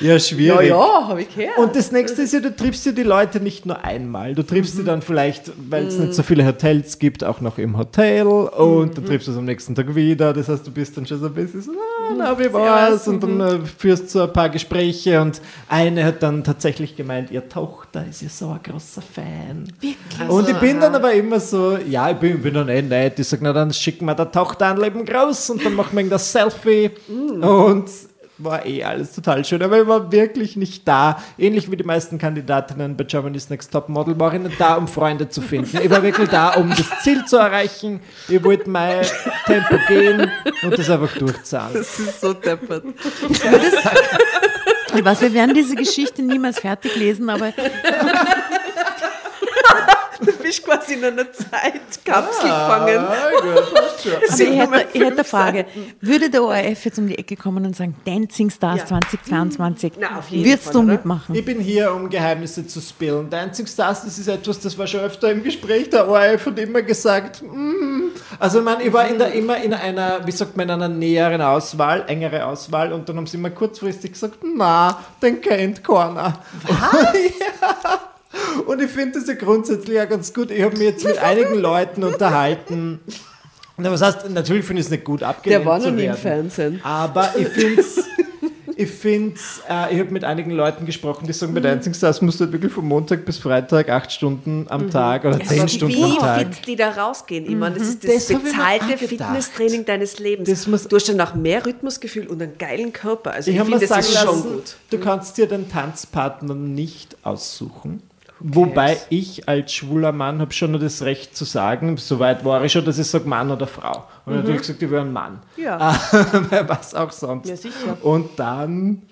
ja, Ja, schwierig. ja, habe ich gehört. Und das nächste ist ja, du triffst ja die Leute nicht nur einmal. Du triffst sie dann vielleicht, weil es nicht so viele Hotels gibt, auch noch im Hotel und dann triffst du es am nächsten Tag wieder. Das heißt, du bist dann schon so ein bisschen so, ah, na, wie war's? Und dann äh, führst du ein paar Gespräche und eine hat dann tatsächlich gemeint, ihre Tochter ist ja so ein großer Fan. Wirklich? Und ich bin dann aber immer so, ja, ich bin, bin dann eh nett. Ich sage, na dann schicken wir der Tochter ein Leben groß und dann machen wir das Selfie. Und war eh alles total schön, aber ich war wirklich nicht da. Ähnlich wie die meisten Kandidatinnen bei Germany's Next Top Model war ich nicht da, um Freunde zu finden. Ich war wirklich da, um das Ziel zu erreichen. Ich wollte mein Tempo gehen und das einfach durchzahlen. Das ist so deppert. Ich weiß, wir werden diese Geschichte niemals fertig lesen, aber Du bist quasi in einer Zeitkapsel gefangen. Ah, gut, passt schon. Also ich hätte, ich hätte eine Frage. Würde der ORF jetzt um die Ecke kommen und sagen, Dancing Stars Ja. 2022, Na, auf jeden würdest Fall, du oder? mitmachen? Ich bin hier, um Geheimnisse zu spillen. Dancing Stars, das ist etwas, das war schon öfter im Gespräch. Der ORF hat immer gesagt, mm. also ich, meine, ich war in der, immer in einer, wie sagt man, in einer näheren Auswahl, engere Auswahl und dann haben sie immer kurzfristig gesagt, na, den kennt keiner. Was? ja. Und ich finde das ja grundsätzlich ja ganz gut. Ich habe mich jetzt mit einigen Leuten unterhalten. Was heißt, natürlich finde ich es nicht gut abgelehnt Der war noch nie im. Fernsehen. Aber ich finde es, ich finde äh, ich habe mit einigen Leuten gesprochen, die sagen, bei Dancing Stars musst du halt wirklich von Montag bis Freitag acht Stunden am Tag oder zehn Stunden am Wie Tag. fit die da rausgehen. Ich meine, das ist das, Das bezahlte auch. Fitnesstraining deines Lebens. Das muss- du hast dann auch mehr Rhythmusgefühl und einen geilen Körper. Also ich, Ich habe mir finde, das ist schon lassen, gut. du kannst dir den Tanzpartner nicht aussuchen. Wobei ich als schwuler Mann habe schon nur das Recht zu sagen, soweit war ich schon, dass ich sage Mann oder Frau. Und natürlich gesagt, ich will einen Mann. Ja. Was auch sonst. Ja, sicher. Und dann,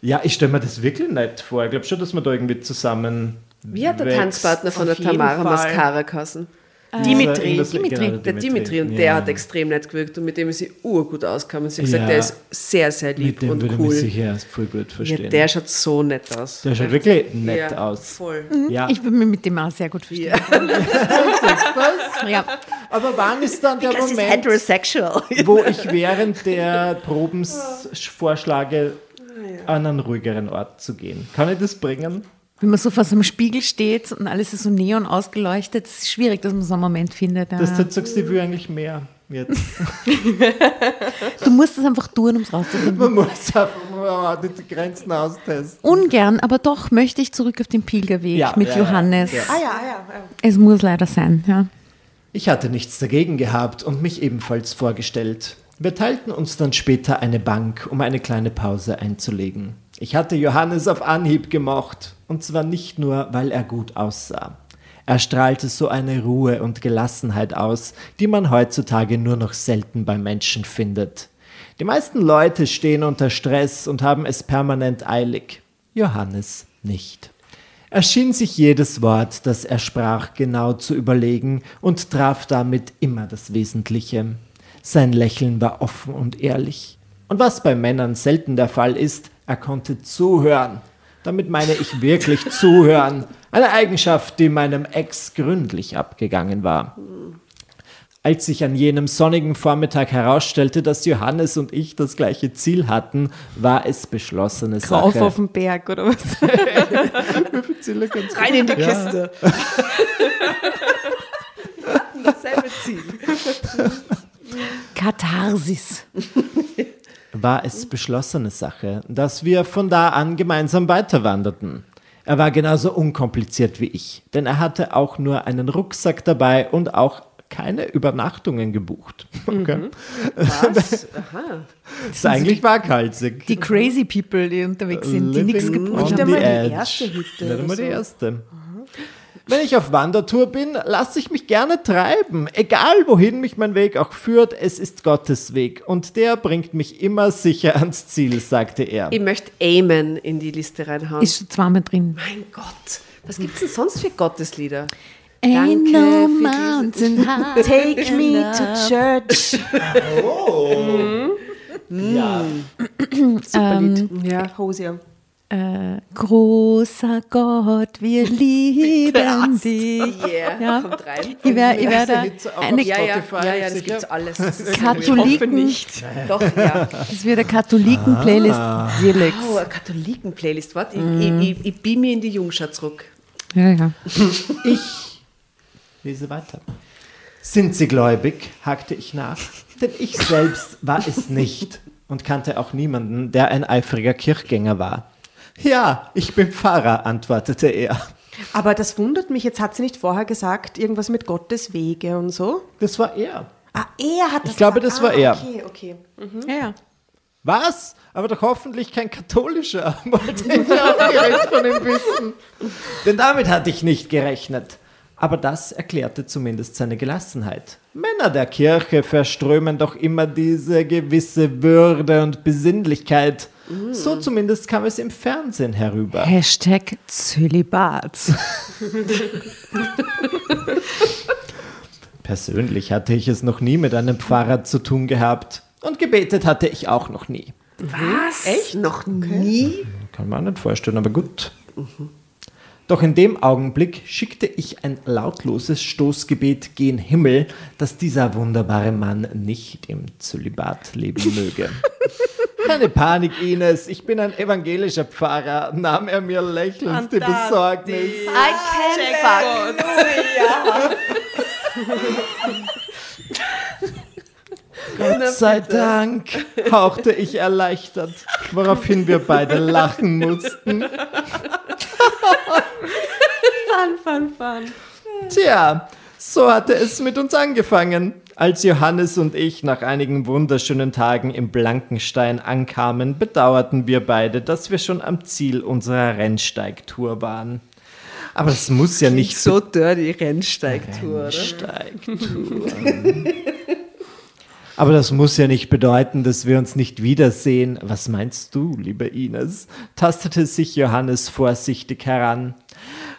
ja, ich stelle mir das wirklich nett vor. Ich glaube schon, dass man da irgendwie zusammen. Wie hat der. Tanzpartner von Auf der Tamara. Mascara geheißen? Dimitri. Das- Dimitri. genau, Der Dimitri. Und ja. der hat extrem nett gewirkt und mit dem ist sie urgut auskam. Und sie hat gesagt, Ja. der ist sehr, sehr lieb Mit dem und würde cool. mich sicher voll gut Ja, verstehen. der schaut so nett aus. Der schaut wirklich nett ja, aus. Voll. Ja. Ich würde mich mit dem auch sehr gut verstehen. Ja. Aber wann ist dann der Because Moment, heterosexual. wo ich während der Probens vorschlage, Ah, an einen ruhigeren Ort zu gehen? Kann ich das bringen? Wenn man so vor so einem Spiegel steht und alles ist so neon ausgeleuchtet, ist es schwierig, dass man so einen Moment findet. Ja. Dass du jetzt sagst, ich will eigentlich mehr jetzt. Du musst es einfach tun, um es rauszufinden. Man muss einfach mal die Grenzen austesten. Ungern, aber doch möchte ich zurück auf den Pilgerweg Ja, mit ja, Johannes. ja. Ah ja, ah ja, ah ja. Es muss leider sein, ja. Ich hatte nichts dagegen gehabt und mich ebenfalls vorgestellt. Wir teilten uns dann später eine Bank, um eine kleine Pause einzulegen. Ich hatte Johannes auf Anhieb gemocht, und zwar nicht nur, weil er gut aussah. Er strahlte so eine Ruhe und Gelassenheit aus, die man heutzutage nur noch selten bei Menschen findet. Die meisten Leute stehen unter Stress und haben es permanent eilig. Johannes nicht. Er schien sich jedes Wort, das er sprach, genau zu überlegen und traf damit immer das Wesentliche. Sein Lächeln war offen und ehrlich. Und was bei Männern selten der Fall ist, er konnte zuhören. Damit meine ich wirklich zuhören. Eine Eigenschaft, die meinem Ex gründlich abgegangen war. Als sich an jenem sonnigen Vormittag herausstellte, dass Johannes und ich das gleiche Ziel hatten, war es beschlossene Rauf Sache. auf den Berg oder was? Rein in die Ja. Kiste. Dasselbe Ziel. Katharsis. War es beschlossene Sache, dass wir von da an gemeinsam weiterwanderten. Er war genauso unkompliziert wie ich, denn er hatte auch nur einen Rucksack dabei und auch keine Übernachtungen gebucht. Okay. Was? Aha. Das ist eigentlich waghalsig. Die crazy people, die unterwegs sind, die nichts gebucht on Nicht einmal die erste Hütte Nicht einmal die so. erste. Wenn ich auf Wandertour bin, lasse ich mich gerne treiben. Egal wohin mich mein Weg auch führt, es ist Gottes Weg. Und der bringt mich immer sicher ans Ziel, sagte er. Ich möchte Amen in die Liste reinhauen. Ist schon zweimal drin. mein Gott. Was gibt es denn sonst für Gotteslieder? Ain't Danke no mountain high Take me to church. ja. Super Lied. Ähm, Ja. Hosier. Äh, großer Gott, wir lieben dich. Yeah, Ja. kommt rein. Ich werde ich Hit auf eine, Ja, ja, ja, ja, das gibt's alles. Das ist Katholiken, nicht. Doch, ja. das wird eine Katholiken-Playlist Dielex. Oh, eine Katholiken-Playlist. Warte, ich, ich, ich, ich beam mir in die Jungschau zurück. Ja, ja. Ich lese weiter. Sind Sie gläubig? hakte ich nach. Denn ich selbst war es nicht und kannte auch niemanden, der ein eifriger Kirchgänger war. Ja, ich bin Pfarrer, antwortete er. Aber das wundert mich, jetzt hat sie nicht vorher gesagt, irgendwas mit Gottes Wege und so. Das war er. Ah, er hat das Ich glaube, das war ah, er. Okay, okay. ja, ja. Was? Aber doch hoffentlich kein katholischer, wollte ich aufgeregt von ihm wissen. Denn damit hatte ich nicht gerechnet. Aber das erklärte zumindest seine Gelassenheit. Männer der Kirche verströmen doch immer diese gewisse Würde und Besinnlichkeit. So zumindest kam es im Fernsehen herüber. Hashtag Zölibat. Persönlich hatte ich es noch nie mit einem Pfarrer zu tun gehabt. Und gebetet hatte ich auch noch nie. Was? Echt? Noch nie? Kann man nicht vorstellen, aber gut. Doch in dem Augenblick schickte ich ein lautloses Stoßgebet gen Himmel, dass dieser wunderbare Mann nicht im Zölibat leben möge. Keine Panik, Ines, ich bin ein evangelischer Pfarrer, nahm er mir lächelnd die Besorgnis. I can fuck. Gott sei Dank, hauchte ich erleichtert, woraufhin wir beide lachen mussten. Fun, fun, fun. Tja, so hatte es mit uns angefangen. Als Johannes und ich nach einigen wunderschönen Tagen im Blankenstein ankamen, bedauerten wir beide, dass wir schon am Ziel unserer Rennsteigtour waren. Aber das muss ja nicht So dirty Rennsteigtour? Rennsteigtour. Aber das muss ja nicht bedeuten, dass wir uns nicht wiedersehen. Was meinst du, liebe Ines? tastete sich Johannes vorsichtig heran.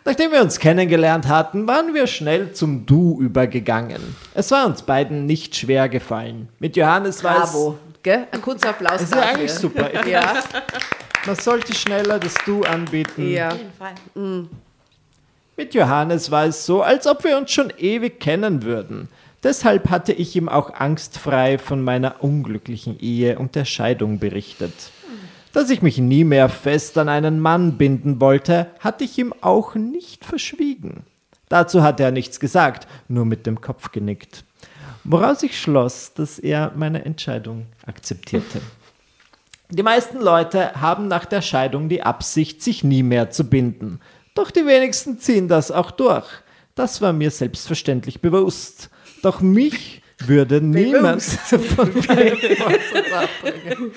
Nachdem wir uns kennengelernt hatten, waren wir schnell zum Du übergegangen. Es war uns beiden nicht schwer gefallen. Mit Johannes war Bravo. Gell? Ein kurzer Applaus es ist ja dafür. eigentlich super. Ja, Man sollte schneller das Du anbieten. ja. Mit Johannes war es so, als ob wir uns schon ewig kennen würden. Deshalb hatte ich ihm auch angstfrei von meiner unglücklichen Ehe und der Scheidung berichtet. Dass ich mich nie mehr fest an einen Mann binden wollte, hatte ich ihm auch nicht verschwiegen. Dazu hatte er nichts gesagt, nur mit dem Kopf genickt. Woraus ich schloss, dass er meine Entscheidung akzeptierte. Die meisten Leute haben nach der Scheidung die Absicht, sich nie mehr zu binden. Doch die wenigsten ziehen das auch durch. Das war mir selbstverständlich bewusst. Doch mich würde niemand von abbringen.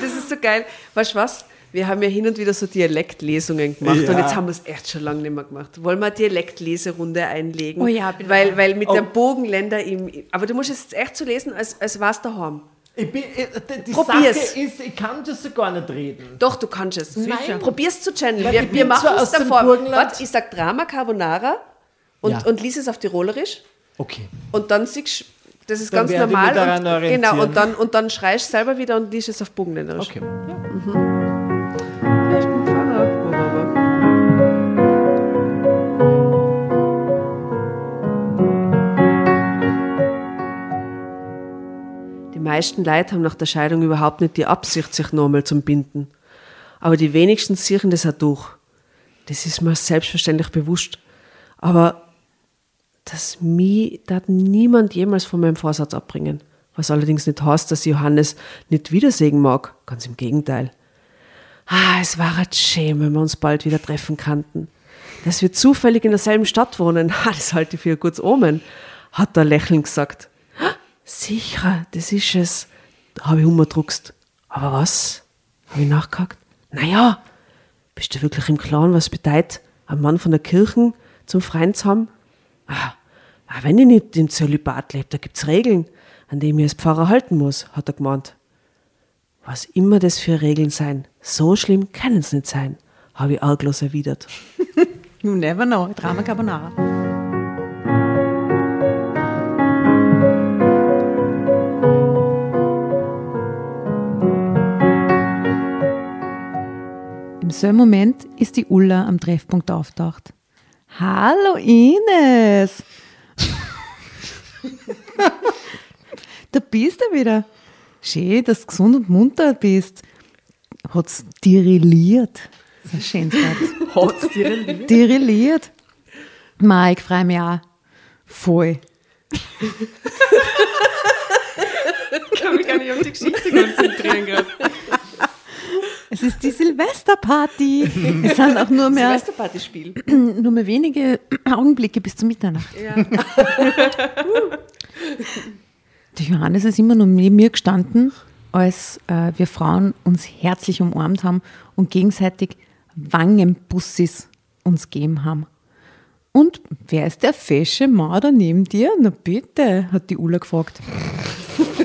Das ist so geil. Weißt du was? Wir haben ja hin und wieder so Dialektlesungen gemacht Ja. und jetzt haben wir es echt schon lange nicht mehr gemacht. Wollen wir eine Dialektleserunde einlegen? Oh ja, bin weil, weil mit Oh. der Bogenländer im. Aber du musst es jetzt echt so lesen, als, als warst du daheim. Ich bin, ich, die Probier's. Sache ist, ich kann das so gar nicht reden. Doch, du kannst es. Nein. Probier's zu channeln. Weil Wir, wir machen es aus dem davor. Burgenland. Warte, ich sag Drama Carbonara und, Ja. und lies es auf Tirolerisch. Okay. Und dann siehst du, das ist Dann ganz normal. und, genau, und dann, und dann schreist du selber wieder und liest es auf Bogenländerisch. Okay. Ja, ich bin Pfarrer. Die meisten Leute haben nach der Scheidung überhaupt nicht die Absicht, sich nochmal zu binden. Aber die wenigsten ziehen das auch durch. Das ist mir selbstverständlich bewusst. Aber dass mich da niemand jemals von meinem Vorsatz abbringen. Was allerdings nicht heißt, dass ich Johannes nicht wiedersehen mag. Ganz im Gegenteil. Ah, es war ein schön, wenn wir uns bald wieder treffen könnten. Dass wir zufällig in derselben Stadt wohnen, ah, das halte ich für ein gutes Omen, hat er lächelnd gesagt. Ah, sicher, das ist es. Da habe ich umgedruckst. Aber was? Habe ich nachgehakt. Naja, bist du wirklich im Klaren, was bedeutet, einen Mann von der Kirche zum Freund zu haben? Ah, wenn ich nicht im Zölibat lebe, da gibt's Regeln, an die ich als Pfarrer halten muss, hat er gemeint. Was immer das für Regeln sein, so schlimm können es nicht sein, habe ich arglos erwidert. You never know. Drama Carbonara. Im selben Moment ist die Ulla am Treffpunkt auftaucht. Hallo Ines! da bist du wieder. Schön, dass du gesund und munter bist. Hat's dirilliert. Das ist ein schönes Wort. Hat's dir lieb? Dirilliert. Mike, freue mich auch. Voll. Ich kann mich gar nicht auf die Geschichte konzentrieren gerade. Es ist die Silvesterparty. Es sind auch nur mehr, Silvesterpartyspiel. nur mehr wenige Augenblicke bis zu Mitternacht. Ja. Der Johannes ist immer noch neben mir gestanden als äh, wir Frauen uns herzlich umarmt haben und gegenseitig Wangenbussis uns gegeben haben. Und wer ist der fesche da neben dir? Na bitte, hat die Ulla gefragt.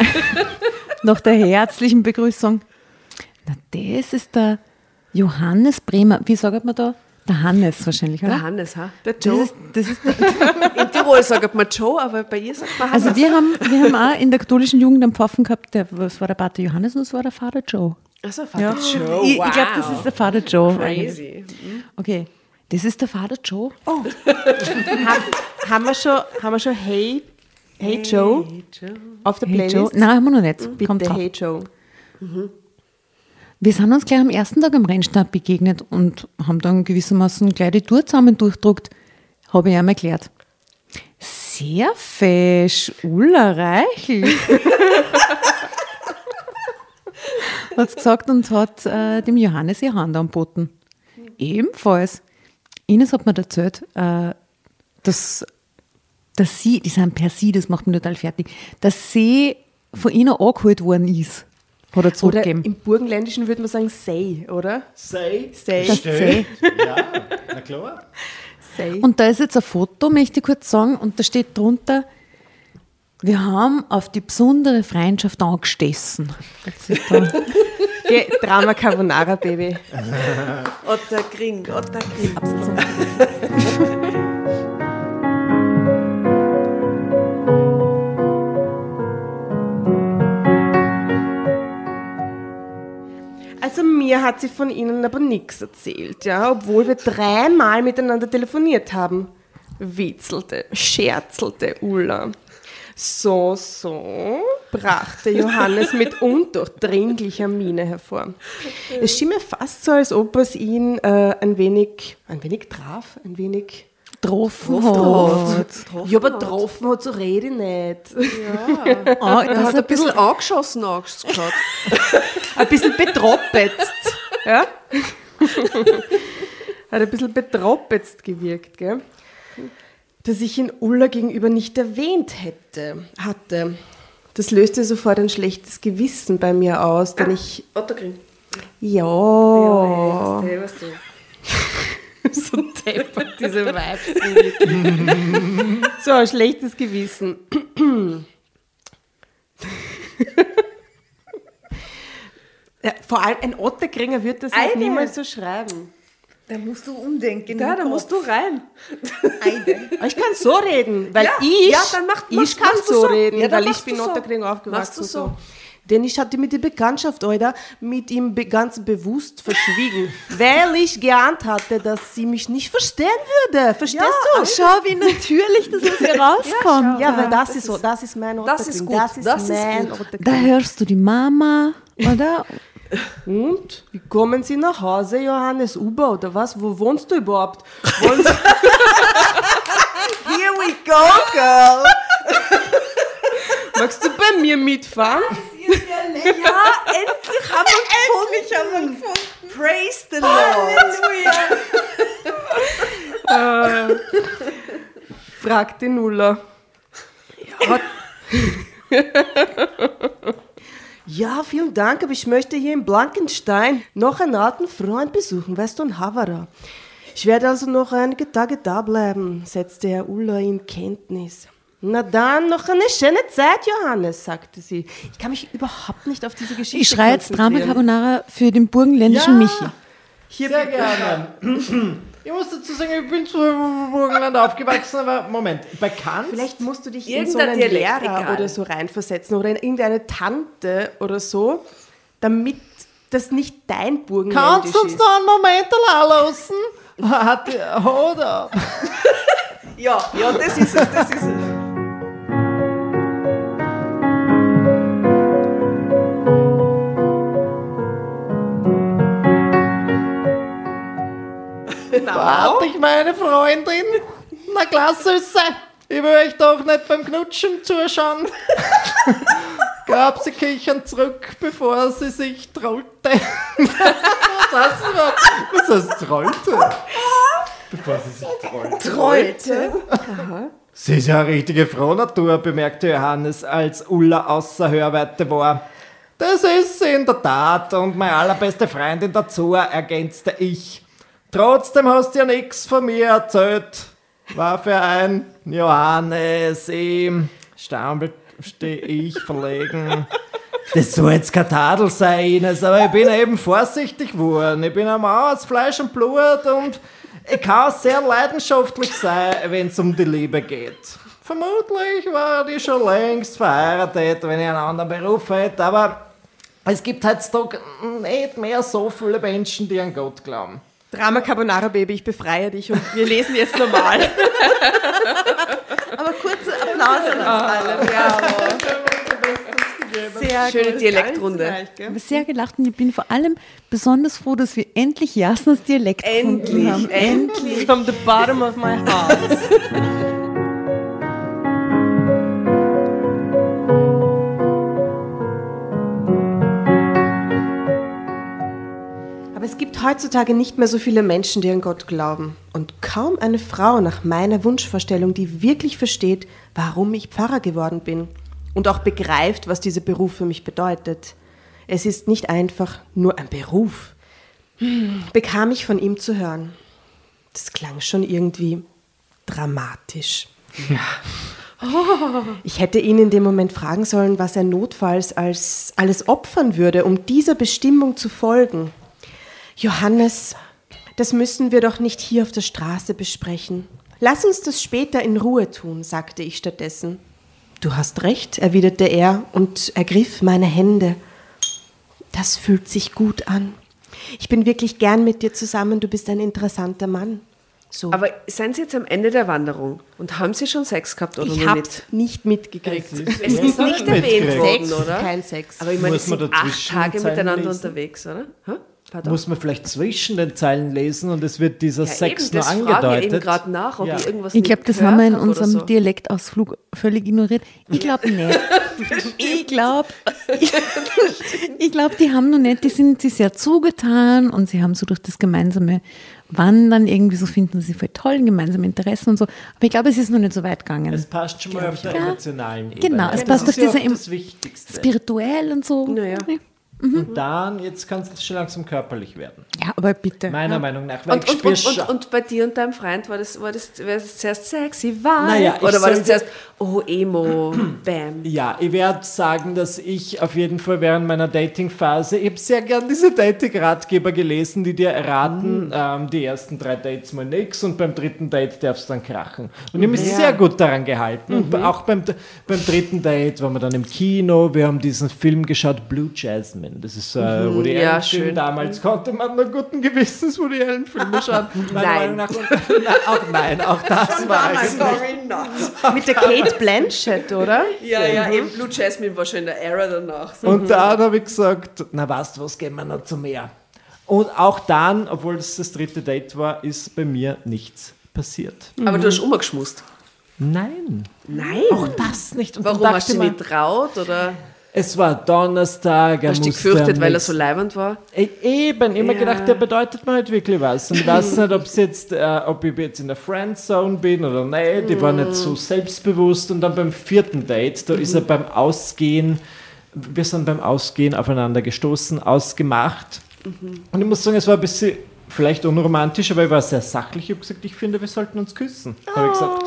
Nach der herzlichen Begrüßung. Na, das ist der Johannes Bremer. Wie sagt man da? Der Hannes wahrscheinlich, oder? Der Hannes, ha? Der Das Joe. ist, das ist der, In Tirol sagt man Joe, aber bei ihr sagt man Hannes. also wir haben, wir haben auch in der katholischen Jugend einen Pfaffen gehabt, der, was war der Pater Johannes und das war der Vater Joe. also, Vater Joe. Ich, ich glaube, das ist der Vater Joe. Crazy. Okay, das ist der Vater Joe. Haben, haben, wir schon, haben wir schon Hey, hey Joe auf der Hey Playlist? Joe. Nein, haben wir noch nicht. Kommt Bitte drauf. Hey Joe. Wir sind uns gleich am ersten Tag am Rennstab begegnet und haben dann gewissermaßen gleich die Tour zusammen durchdruckt. Habe ich ihm erklärt. Sehr fesch, Ulla Reichel. hat gesagt und hat äh, dem Johannes ihre Hand angeboten. Ebenfalls. Ines hat mir erzählt, äh, dass, dass sie, die sind per sie, das macht mich total fertig, dass sie von ihnen angeholt worden ist. Hat er Oder im Burgenländischen würde man sagen Say, oder? Say. Say. Das Stell. Ja, na klar. Say. Und da ist jetzt ein Foto, möchte ich kurz sagen, und da steht drunter, wir haben auf die besondere Freundschaft angestessen. Drama Carbonara, Baby. Otter Kring, Otter Kring. Also mir hat sie von Ihnen aber nichts erzählt, ja, obwohl wir dreimal miteinander telefoniert haben. Witzelte, scherzelte Ulla. So, so, brachte Johannes mit undurchdringlicher Miene hervor. Es schien mir fast so, als ob es ihn äh, ein wenig, ein wenig traf, ein wenig... getroffen Getroffen. hat. Ja, aber getroffen hat so rede ich nicht. Ah, Er das hat ein bisschen angeschossen angeschaut. ein bisschen betroppetzt. Ja? Hat ein bisschen betroppetzt gewirkt, gell? Dass ich ihn Ulla gegenüber nicht erwähnt hätte, hatte. Das löste sofort ein schlechtes Gewissen bei mir aus, denn ich. Otter Kring. Ja. Ja, weißt du, weißt du. So deppert, diese Vibes. so, ein schlechtes Gewissen. ja, vor allem ein Otterkringer wird das halt niemals so schreiben. Da musst du umdenken. Ja, da musst du rein. Ich kann so reden, weil Ja, ich, ja, dann mach- ich kann so so. reden, Ja, dann weil ich bin so. Otterkring aufgewachsen. Machst du so. Denn ich hatte mit der Bekanntschaft, Alter, mit ihm ganz bewusst verschwiegen, weil ich geahnt hatte, dass sie mich nicht verstehen würde. Verstehst du? Schau, wie natürlich das aus ihr rauskommt. Ja, weil das, ist so, das ist mein Otterkring. Das ist gut, Das ist das ist mein gut. Otterkring. Da hörst du die Mama, oder? Und? Wie kommen Sie nach Hause, Johannes Uber, oder was? Wo wohnst du überhaupt? Sie Here we go, girl. Magst du bei mir mitfahren? Ja, endlich haben wir endlich haben wir gefunden. Praise the Lord. Halleluja. fragt die Nuller. Hat ja, vielen Dank, aber ich möchte hier in Blankenstein noch einen alten Freund besuchen, weißt du, in Havara. Ich werde also noch einige Tage da bleiben, setzte Herr Ulla in Kenntnis. Na dann, noch eine schöne Zeit, Johannes, sagte sie. Ich kann mich überhaupt nicht auf diese Geschichte Ich schreie jetzt Drama. Carbonara für den burgenländischen Ja. Michi. Hier Sehr gerne. Ich muss dazu sagen, ich bin zwar im Burgenland aufgewachsen, aber Moment, bekannt? Vielleicht musst du dich in so einen Dialekt, Lehrer egal. oder so reinversetzen oder in irgendeine Tante oder so, damit das nicht dein Burgenländisch Kannst du uns ist. noch einen Moment allein lassen? Hat hold up. Ja, ja, das ist es, das ist es. Warte ich meine Freundin? Na klar, Süße. Ich will euch doch nicht beim Knutschen zuschauen. Gab sie kichern zurück, bevor sie sich trollte. Was überhaupt? Was heißt trollte? Bevor sie sich trollte. Trollte. Sie ist ja eine richtige Frohnatur, bemerkte Johannes, als Ulla außer Hörweite war. Das ist sie in der Tat und meine allerbeste Freundin dazu, ergänzte ich. Trotzdem hast du ja nichts von mir erzählt. War für ein Johannes im stammelte ich verlegen. Das soll jetzt kein Tadel sein, Ines, aber ich bin eben vorsichtig geworden. Ich bin ein Mann aus Fleisch und Blut und ich kann sehr leidenschaftlich sein, wenn es um die Liebe geht. Vermutlich war ich schon längst verheiratet, wenn ich einen anderen Beruf hätte, aber es gibt heutzutage nicht mehr so viele Menschen, die an Gott glauben. Drama Carbonara Baby, ich befreie dich und wir lesen jetzt normal. Aber kurzer Applaus an uns alle. Jawohl. Sehr Schöne gut. Dialektrunde. Sehr gelacht und ich bin vor allem besonders froh, dass wir endlich Jasnas Dialekt Endlich, haben. endlich. From the bottom of my heart. es gibt heutzutage nicht mehr so viele Menschen, die an Gott glauben. Und kaum eine Frau nach meiner Wunschvorstellung, die wirklich versteht, warum ich Pfarrer geworden bin. Und auch begreift, was dieser Beruf für mich bedeutet. Es ist nicht einfach nur ein Beruf. Hm, bekam ich von ihm zu hören. Das klang schon irgendwie dramatisch. Ich hätte ihn in dem Moment fragen sollen, was er notfalls als alles opfern würde, um dieser Bestimmung zu folgen. Johannes, das müssen wir doch nicht hier auf der Straße besprechen. Lass uns das später in Ruhe tun, sagte ich stattdessen. Du hast recht, erwiderte er und ergriff meine Hände. Das fühlt sich gut an. Ich bin wirklich gern mit dir zusammen, du bist ein interessanter Mann. So. Aber sind Sie jetzt am Ende der Wanderung und haben Sie schon Sex gehabt oder ich hab's nicht? nicht mitgekriegt. Es ist nicht erwähnt worden, Sex, oder? kein Sex. Aber ich meine, Muss Sie man sind acht Tage miteinander lesen? unterwegs, oder? Hä? Pardon? Muss man vielleicht zwischen den Zeilen lesen und es wird dieser ja, Sex eben, nur ich angedeutet. eben gerade nach, ob Ja. ich irgendwas Ich glaube, das haben wir in unserem so. Dialektausflug völlig ignoriert. Ich glaube nicht. ich glaube, ich, ich glaube, die haben noch nicht, die sind sich sehr zugetan und sie haben so durch das gemeinsame Wandern irgendwie so finden sie voll toll, gemeinsame Interessen und so. Aber ich glaube, es ist noch nicht so weit gegangen. Es passt schon mal auf der emotionalen Ebene. Genau, es das passt auf ja dieser em- das Wichtigste. Spirituell und so. Naja. Und dann, jetzt kann es schon langsam körperlich werden. Ja, aber bitte. Meiner Meinung nach. Weil Und, ich und, und, und, bei dir und deinem Freund war das, war das, war das zuerst sexy, Vibe? Naja, oder war das zuerst, oh, Emo, Bam? Ja, ich werde sagen, dass ich auf jeden Fall während meiner Dating-Phase, ich habe sehr gern diese Dating-Ratgeber gelesen, die dir erraten, ähm, die ersten drei Dates mal nix und beim dritten Date darfst du dann krachen. Und ich habe mich sehr gut daran gehalten. Und auch beim, beim dritten Date waren wir dann im Kino, wir haben diesen Film geschaut, Blue Jasmine. Das ist so ein Woody Ja, schön. Damals konnte man nur guten Gewissens Woody Allen-Filme schauen. Meiner Nein. Nach. Auch nein, auch das war es. Sorry, not. Mit der Kate Blanchett, oder? Ja, ja, eben Blue Jasmine war schon in der Era danach. So. Und dann habe ich gesagt, na weißt du was, gehen wir noch zu mehr. Und auch dann, obwohl es das dritte Date war, ist bei mir nichts passiert. Aber du hast umgeschmust. Nein, Nein. auch das nicht. Und Warum hast du ich dich mir, nicht traut? Oder Es war Donnerstag, er hast du dich gefürchtet, weil er so leibend war? E- Eben, immer Ja. gedacht, der bedeutet mir nicht wirklich was. Und ich weiß nicht, ob's jetzt, äh, ob ich jetzt in der Friendzone bin oder nicht. Ich war nicht so selbstbewusst. Und dann beim vierten Date, da ist er beim Ausgehen, wir sind beim Ausgehen aufeinander gestoßen, ausgemacht. Und ich muss sagen, es war ein bisschen vielleicht unromantisch, aber ich war sehr sachlich. Ich habe gesagt, ich finde, wir sollten uns küssen. Habe ich gesagt.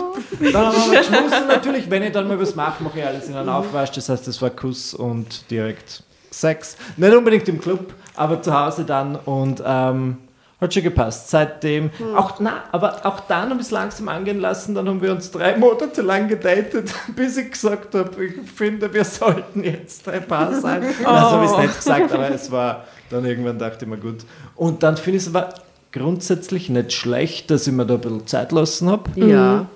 Dann haben wir geschmussen. Natürlich, wenn ich dann mal was mache, mache ich alles in einen Aufwasch. Das heißt, es war Kuss und direkt Sex. Nicht unbedingt im Club, aber zu Hause dann. Und ähm, hat schon gepasst. Seitdem, auch, na, aber auch dann haben wir es langsam angehen lassen. Dann haben wir uns drei Monate lang gedatet, bis ich gesagt habe, ich finde, wir sollten jetzt ein Paar sein. Oh. Na, so habe ich es nicht gesagt, aber es war dann irgendwann dachte ich mir, gut. Und dann finde ich es aber grundsätzlich nicht schlecht, dass ich mir da ein bisschen Zeit lassen habe. Ja.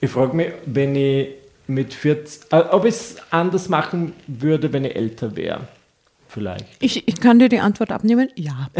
Ich frage mich, wenn ich mit 40, äh, ob ich es anders machen würde, wenn ich älter wäre. Vielleicht. Ich, ich kann dir die Antwort abnehmen. Ja.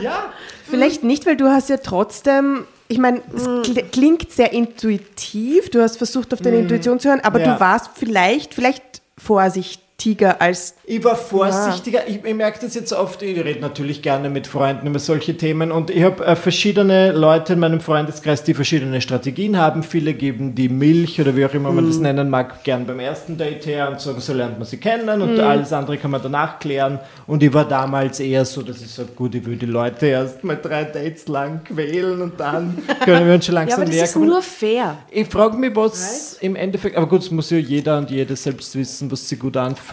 Ja, Vielleicht nicht, weil du hast ja trotzdem, ich meine, es kl- klingt sehr intuitiv, du hast versucht, auf deine Intuition zu hören, aber Ja. du warst vielleicht, vielleicht vorsichtig vorsichtiger als Ich war vorsichtiger. Ich, ich merke das jetzt oft. Ich rede natürlich gerne mit Freunden über solche Themen und ich habe äh, verschiedene Leute in meinem Freundeskreis, die verschiedene Strategien haben. Viele geben die Milch oder wie auch immer man das nennen mag, gern beim ersten Date her und sagen, so lernt man sie kennen und alles andere kann man danach klären. Und ich war damals eher so, dass ich sage, gut, ich will die Leute erst mal drei Dates lang quälen und dann können wir uns schon Ja, langsam aber das ist kommen. nur fair. Ich frage mich, was im Endeffekt, aber gut, es muss ja jeder und jede selbst wissen, was sich gut anfühlt.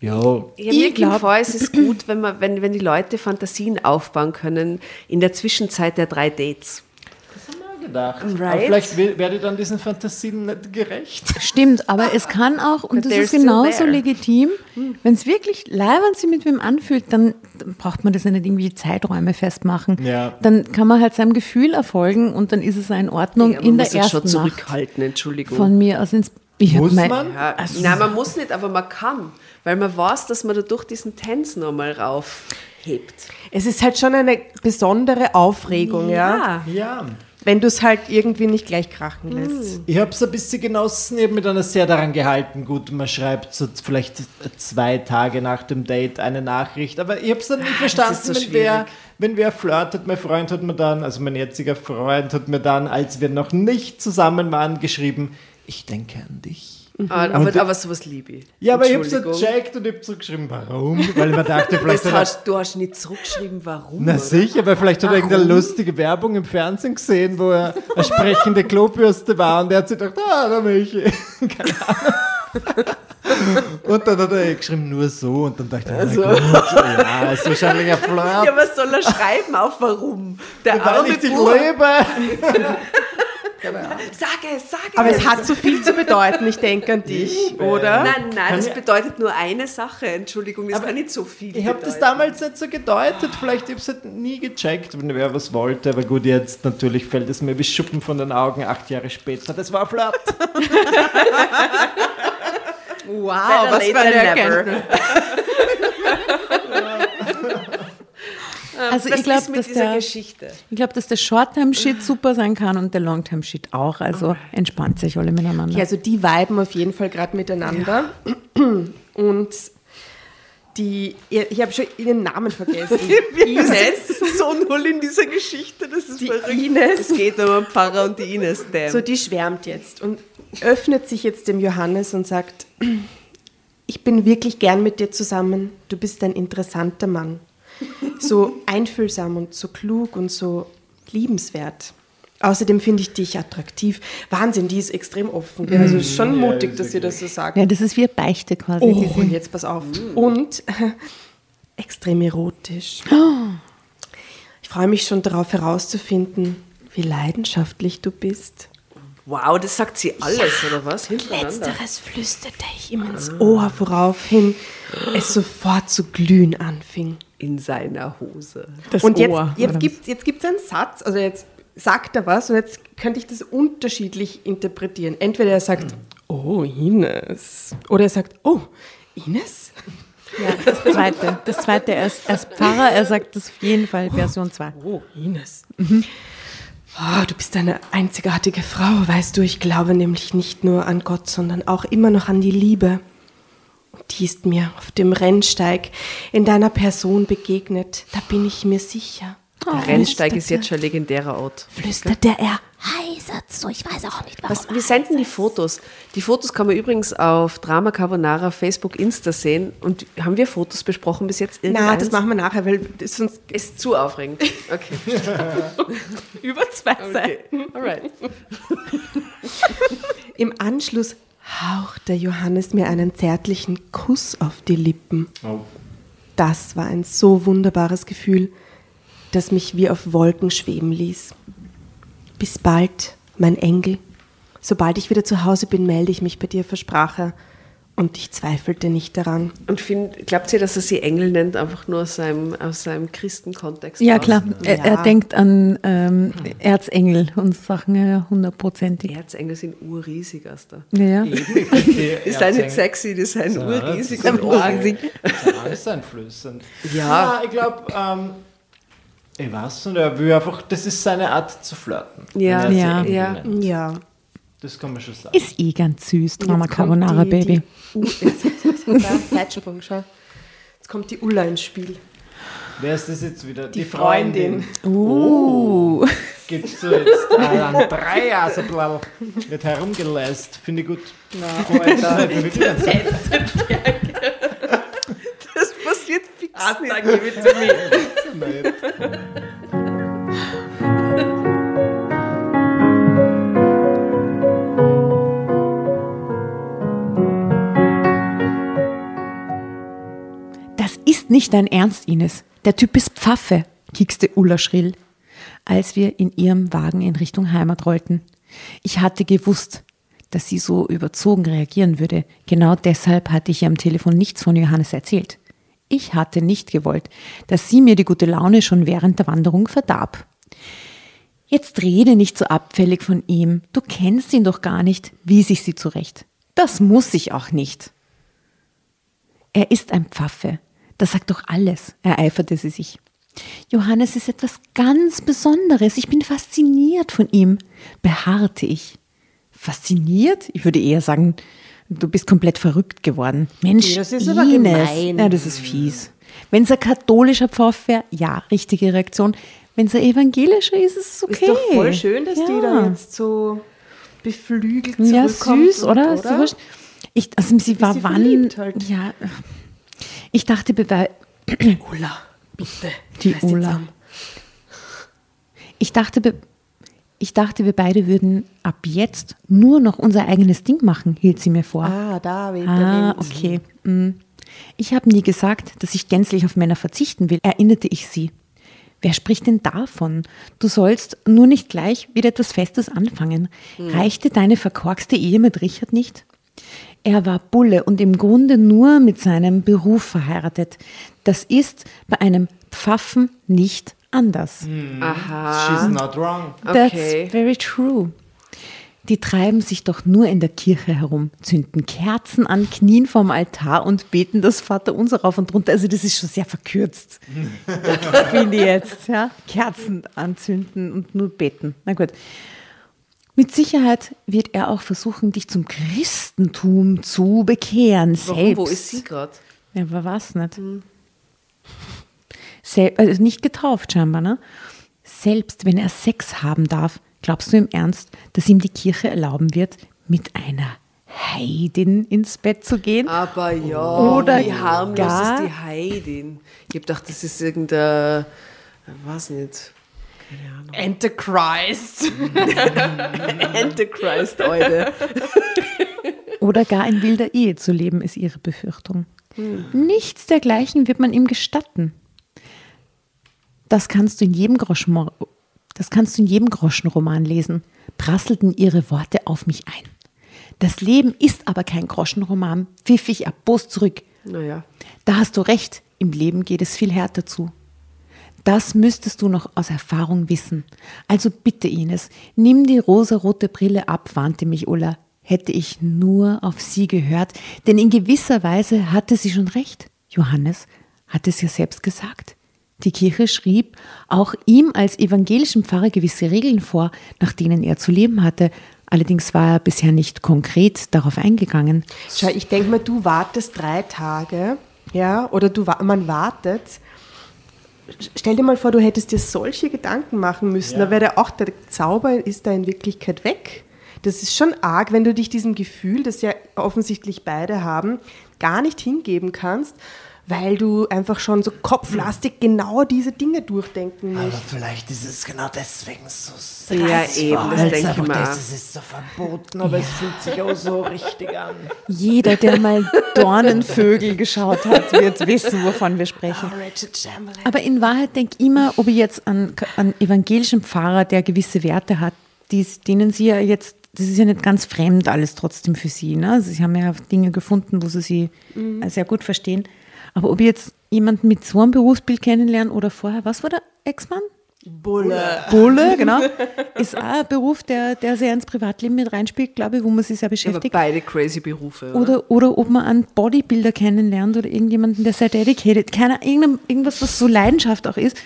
Ja, Ja, Ich mir kommt glaub- vor, es ist gut, wenn, man, wenn, wenn die Leute Fantasien aufbauen können in der Zwischenzeit der drei Dates. gedacht. Aber Right. vielleicht we- werde ich dann diesen Fantasien nicht gerecht. Stimmt, aber es kann auch, und But das ist genauso legitim, wenn es wirklich leibend sich mit wem anfühlt, dann dann braucht man das ja nicht irgendwie Zeiträume festmachen. Ja. Dann kann man halt seinem Gefühl erfolgen und dann ist es in Ordnung Ja, in der muss sich schon ersten Nacht zurückhalten, Entschuldigung. von mir aus ins ich Muss mein- man? ja, nein, man muss nicht, aber man kann, weil man weiß, dass man dadurch diesen Tanz nochmal raufhebt. Es ist halt schon eine besondere Aufregung, ja. Ja. Wenn du es halt irgendwie nicht gleich krachen lässt. Ich habe es ein bisschen genossen, ich habe mich dann sehr daran gehalten. Gut, man schreibt so vielleicht zwei Tage nach dem Date eine Nachricht, aber ich habe es dann nicht verstanden, ist so wenn, wer, wenn wer flirtet. Mein Freund hat mir dann, also mein jetziger Freund hat mir dann, als wir noch nicht zusammen waren, geschrieben, ich denke an dich. Ah, aber, aber sowas liebe ich. Ja, aber ich habe es Entschuldigung. gecheckt und ich habe zurückgeschrieben, warum? Weil mir dachte, vielleicht Das hat hast, du hast nicht zurückgeschrieben, warum. Na sicher, weil vielleicht hat er irgendeine lustige Werbung im Fernsehen gesehen, wo er eine sprechende Klobürste war und er hat sich gedacht, ah, da Michi. Keine Ahnung. Und dann hat er eh geschrieben, nur so. Und dann dachte ich, Also. mein Gott, ja, ist wahrscheinlich ein Flirt. Ja, was soll er schreiben auf warum? Der weil arme ich dich Bub. liebe. Sag es, sag Aber es. es hat so viel zu bedeuten, ich denke an dich, oder? Nein, nein, das bedeutet nur eine Sache. Entschuldigung, das kann nicht so viel Ich habe das damals nicht so gedeutet. Vielleicht habe ich es halt nie gecheckt, wenn wer was wollte. Aber gut, jetzt natürlich fällt es mir wie Schuppen von den Augen, acht Jahre später. Das war Flirt. Wow, Better was für eine. Erkenntnis. Also Was ich glaube, dass dieser der, Geschichte? ich glaub, dass der Short-Term-Shit super sein kann und der Long-Term-Shit auch. Also entspannt sich alle miteinander. Ja, also die viben auf jeden Fall gerade miteinander. Und die, ich habe schon ihren Namen vergessen. Ines, so null in dieser Geschichte, das ist Die verrückt. Ines. Es geht um Pfarrer und die Ines, damn. So, die schwärmt jetzt und öffnet sich jetzt dem Johannes und sagt, ich bin wirklich gern mit dir zusammen. Du bist ein interessanter Mann. So einfühlsam und so klug und so liebenswert. Außerdem finde ich dich attraktiv. Wahnsinn, die ist extrem offen. gell? Also ist schon mutig, dass sie das so sagt. ja, das ist wie eine Beichte quasi. Oh, sie- jetzt pass auf. Und äh, extrem erotisch. Ich freue mich schon darauf herauszufinden, wie leidenschaftlich du bist. wow, das sagt sie alles, oder was? Letzteres flüsterte ich ihm ins Ohr, woraufhin es sofort zu glühen anfing. In seiner Hose. Das und jetzt, Ohr, jetzt gibt es jetzt gibt's einen Satz, also jetzt sagt er was und jetzt könnte ich das unterschiedlich interpretieren. Entweder er sagt, oh, Ines. Oder er sagt, oh, Ines? Ja, das zweite. Das zweite, er ist, er ist Pfarrer, er sagt das auf jeden Fall Version 2. Oh, Ines. Oh, du bist eine einzigartige Frau, weißt du. Ich glaube nämlich nicht nur an Gott, sondern auch immer noch an die Liebe. Die ist mir auf dem Rennsteig in deiner Person begegnet. Da bin ich mir sicher. Der Rennsteig ist jetzt schon ein legendärer Ort. Flüsterte er. Heisert's so, ich weiß auch nicht warum. Was, wir senden die Fotos. Die Fotos kann man übrigens auf Drama Carbonara, Facebook, Insta sehen. Und haben wir Fotos besprochen bis jetzt? Na, Irgendeins? das machen wir nachher, weil das sonst ist zu aufregend. Okay. über zwei okay. Alright. Im Anschluss hauchte Johannes mir einen zärtlichen Kuss auf die Lippen. Oh. Das war ein so wunderbares Gefühl, das mich wie auf Wolken schweben ließ. Bis bald, mein Engel. Sobald ich wieder zu Hause bin, melde ich mich bei dir, versprach er. Und ich zweifelte nicht daran. Und find, glaubt ihr, dass er sie Engel nennt, einfach nur aus seinem, aus seinem Christenkontext? Ja, raus? klar. Er, Ja. er denkt an ähm, Erzengel und Sachen, ja, hundertprozentig. Erzengel sind urriesig, Asta. Ja, ja. Die sind nicht sexy, die sind Ja, urriesig das und ist urriesig. Angsteinflößend. Ja. Ja, ich glaube, ähm, ich weiß nicht, er will einfach, das ist seine Art zu flirten. Ja, ja, ja. Ja. Das kann man schon sagen. Ist eh ganz süß, Drama Carbonara die- Baby. Die, U- jetzt, Zeitsprung, schau. Jetzt kommt die Ulla ins Spiel. Wer ist das jetzt wieder? Die Freundin. Uh. Gibst du jetzt einen Dreier, so blau. Wird herumgelässt. Finde ich gut. Ganz Das passiert fix ah, danke, ist nicht dein Ernst, Ines. Der Typ ist Pfaffe, kiekste Ulla schrill, als wir in ihrem Wagen in Richtung Heimat rollten. Ich hatte gewusst, dass sie so überzogen reagieren würde. Genau deshalb hatte ich ihr am Telefon nichts von Johannes erzählt. Ich hatte nicht gewollt, dass sie mir die gute Laune schon während der Wanderung verdarb. Jetzt rede nicht so abfällig von ihm. Du kennst ihn doch gar nicht, wies ich sie zurecht. Das muss ich auch nicht. Er ist ein Pfaffe. Das sagt doch alles, ereiferte sie sich. Johannes ist etwas ganz Besonderes. Ich bin fasziniert von ihm, beharrte ich. Fasziniert? Ich würde eher sagen, du bist komplett verrückt geworden. Mensch, Das ist aber gemein. Ja, das ist fies. Wenn es ein katholischer Pfaff wäre, ja, richtige Reaktion. Wenn es ein evangelischer ist, ist es okay. Ist doch voll schön, dass ja. die da jetzt so beflügelt Ja, zurückkommt. süß, und- oder? Wurscht. Ich, also sie war wann. halt. Ja. Ich dachte, bei, Ulla, bitte. Die Ulla. Ich dachte, wir- ich dachte, wir beide würden ab jetzt nur noch unser eigenes Ding machen, hielt sie mir vor. Ah, da, weht Ah, der Wind. okay. Mm. Ich habe nie gesagt, dass ich gänzlich auf Männer verzichten will, erinnerte ich sie. Wer spricht denn davon? Du sollst nur nicht gleich wieder etwas Festes anfangen. Reichte deine verkorkste Ehe mit Richard nicht? Er war Bulle und im Grunde nur mit seinem Beruf verheiratet. Das ist bei einem Pfaffen nicht anders. Aha. She's not wrong. That's Okay. very true. Die treiben sich doch nur in der Kirche herum, zünden Kerzen an, knien vorm Altar und beten das Vaterunser rauf und runter. Also das ist schon sehr verkürzt, finde ich jetzt. Ja? Kerzen anzünden und nur beten. Na gut. Mit Sicherheit wird er auch versuchen, dich zum Christentum zu bekehren. Warum? Selbst. Wo ist sie gerade? Ja, aber was nicht? Sel also nicht getauft scheinbar, ne? Selbst wenn er Sex haben darf, glaubst du im Ernst, dass ihm die Kirche erlauben wird, mit einer Heidin ins Bett zu gehen? Aber ja, Oder wie harmlos gar- ist die Heidin? Ich hab gedacht, das ist irgendein, ich weiß nicht, Antichrist. Antichrist, Leute. Oder gar in wilder Ehe zu leben, ist ihre Befürchtung. Nichts dergleichen wird man ihm gestatten. Das kannst du in jedem Groschen, das kannst du in jedem Groschenroman lesen, prasselten ihre Worte auf mich ein. Das Leben ist aber kein Groschenroman, pfiff ich erbost zurück. Naja, Da hast du recht, im Leben geht es viel härter zu. Das müsstest du noch aus Erfahrung wissen. Also bitte, Ines, nimm die rosarote Brille ab, warnte mich Ulla. Hätte ich nur auf sie gehört, denn in gewisser Weise hatte sie schon recht. Johannes hat es ja selbst gesagt. Die Kirche schrieb auch ihm als evangelischen Pfarrer gewisse Regeln vor, nach denen er zu leben hatte. Allerdings war er bisher nicht konkret darauf eingegangen. Schau, ich denke mal, du wartest drei Tage, ja, oder du, man wartet. Stell dir mal vor, du hättest dir solche Gedanken machen müssen. Ja. Da wäre auch der Zauber ist da in Wirklichkeit weg. Das ist schon arg, wenn du dich diesem Gefühl, das ja offensichtlich beide haben, gar nicht hingeben kannst, weil du einfach schon so kopflastig genau diese Dinge durchdenken Aber musst. vielleicht ist es genau deswegen so Ja, eben, das Weil's denk ich mir das ist, so verboten, aber es fühlt sich auch so richtig an. Jeder, der mal Dornenvögel geschaut hat, wird wissen, wovon wir sprechen. Aber in Wahrheit denke ich immer, ob ich jetzt an einen evangelischen Pfarrer, der gewisse Werte hat, die, denen sie ja jetzt, das ist ja nicht ganz fremd alles trotzdem für sie. Ne? Also sie haben ja Dinge gefunden, wo sie sie äh, sehr gut verstehen. Aber ob ich jetzt jemanden mit so einem Berufsbild kennenlernen oder vorher, was war der Ex-Mann? Bulle. Bulle, genau. Ist auch ein Beruf, der, der sehr ins Privatleben mit reinspielt, glaube ich, wo man sich sehr aber beschäftigt. beide crazy Berufe. Oder? Oder, oder ob man einen Bodybuilder kennenlernt oder irgendjemanden, der sehr dedicated, keiner, irgendwas, was so Leidenschaft auch ist.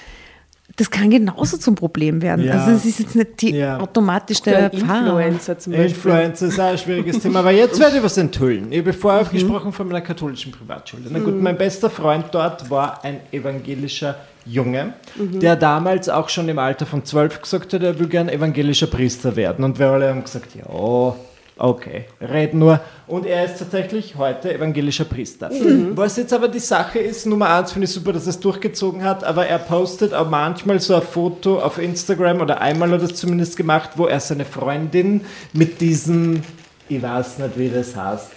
Das kann genauso zum Problem werden. Ja. Also es ist jetzt nicht die, Ja. automatisch der Pfarrer. Influencer zum Beispiel. Influencer ist auch ein schwieriges Thema, aber jetzt werde ich was enthüllen. Ich habe vorher aufgesprochen von meiner katholischen Privatschule. Na gut, mein bester Freund dort war ein evangelischer Junge, der damals auch schon im Alter von zwölf gesagt hat, er will gern evangelischer Priester werden. Und wir alle haben gesagt, ja, okay, red nur. Und er ist tatsächlich heute evangelischer Priester. Was jetzt aber die Sache ist, Nummer eins finde ich super, dass er es durchgezogen hat, aber er postet auch manchmal so ein Foto auf Instagram oder einmal hat er es zumindest gemacht, wo er seine Freundin mit diesem, ich weiß nicht, wie das heißt,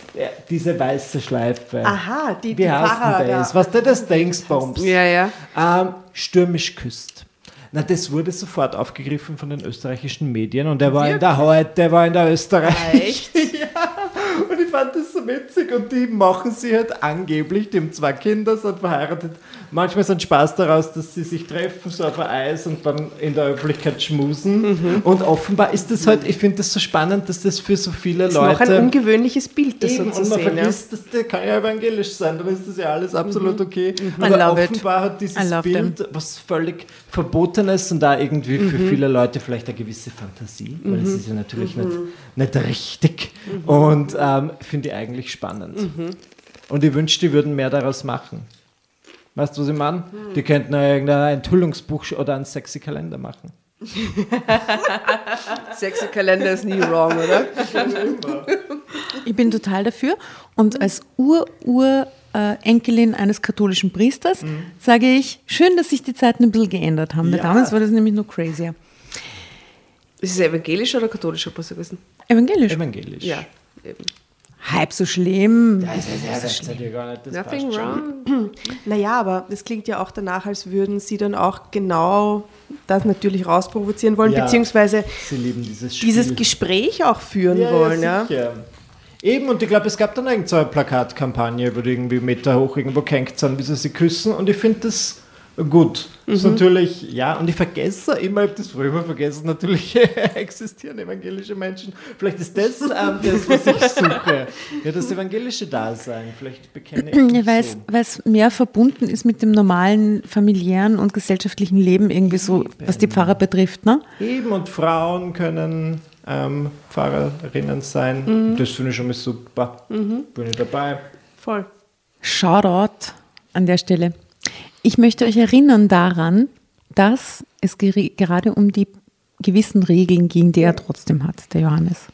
diese weiße Schleife. Aha, die, Wie die heißt denn das? da. Was der das Dingsbums? Ja, ja. ähm, stürmisch küsst. Na, das wurde sofort aufgegriffen von den österreichischen Medien und der war in der heute, der war in der Österreich. Ja. Und ich fand das so witzig und die machen sie halt angeblich, die haben zwei Kinder, sind verheiratet. Manchmal ist ein Spaß daraus, dass sie sich treffen, so auf Eis und dann in der Öffentlichkeit schmusen. Mhm. Und offenbar ist das halt, ich finde das so spannend, dass das für so viele Das ist noch ein Leute. ungewöhnliches Bild, das Eben, so und man sehen. Ja. vergisst, dass der kann ja evangelisch sein, dann ist das ja alles absolut okay. I Aber love it. offenbar hat dieses Bild was völlig Verbotenes und da irgendwie für viele Leute vielleicht eine gewisse Fantasie, weil es ist ja natürlich nicht, nicht richtig und ähm, finde ich eigentlich spannend. Und ich wünschte, die würden mehr daraus machen. Weißt du, was ich meine? Die könnten ja irgendein Enthüllungsbuch oder einen sexy Kalender machen. Sexy Kalender ist nie wrong, oder? Ich bin total dafür. Und als Ur-Ur-Enkelin eines katholischen Priesters sage ich, schön, dass sich die Zeiten ein bisschen geändert haben. Ja. damals war das nämlich nur crazier. Ist es evangelischer oder katholischer Priester gewesen? Evangelisch. Evangelisch. Ja, eben. Halb so schlimm. Das ist ja gar nicht, das Nothing wrong. Naja, aber das klingt ja auch danach, als würden sie dann auch genau das natürlich rausprovozieren wollen, Ja. beziehungsweise Sie lieben dieses dieses Gespräch auch führen ja, wollen. Ja, Ja. Eben, und ich glaube, es gab dann irgend so eine Plakatkampagne, wo die irgendwie Meter hoch irgendwo gehängt sind, wie sie sie küssen. Und ich finde das gut. Das ist natürlich, ja, und ich vergesse immer, ich habe das früher immer vergessen, natürlich existieren evangelische Menschen. Vielleicht ist das ähm, das, was ich suche. Ja, das evangelische Dasein. Vielleicht bekenne ich Ja, weil es, so. weil es mehr verbunden ist mit dem normalen familiären und gesellschaftlichen Leben irgendwie so, was die Pfarrer betrifft. Ne? Eben, und Frauen können ähm, Pfarrerinnen sein. Das finde ich schon mal super. Bin ich dabei. voll. Shoutout an der Stelle. Ich möchte euch erinnern daran, dass es gerade um die gewissen Regeln ging, die er trotzdem hat, der Johannes.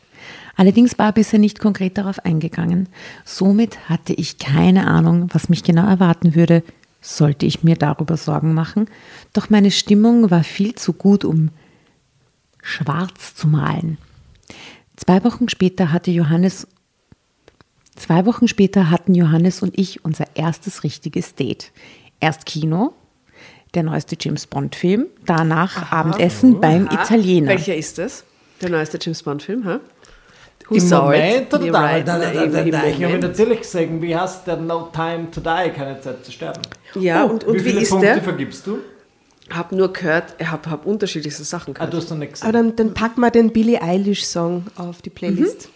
Allerdings war er bisher nicht konkret darauf eingegangen. Somit hatte ich keine Ahnung, was mich genau erwarten würde, sollte ich mir darüber Sorgen machen. Doch meine Stimmung war viel zu gut, um schwarz zu malen. Zwei Wochen später hatte Johannes Zwei Wochen später hatten Johannes und ich unser erstes richtiges Date. Erst Kino, der neueste James Bond-Film, danach Abendessen beim Italiener. Welcher ist das? Der neueste James Bond-Film, hä? Who Im? Moment oder da? right, Da- da- da- eben, da- da- Ich habe natürlich gesagt, wie heißt der No Time to Die, keine Zeit zu sterben. Ja, und, und wie wie, viele ist Punkte der? vergibst du? Hab nur gehört, ich habe hab unterschiedlichste Sachen Ah, gehört. du hast noch nichts Aber gesagt. dann, dann pack mal den Billie Eilish-Song auf die Playlist.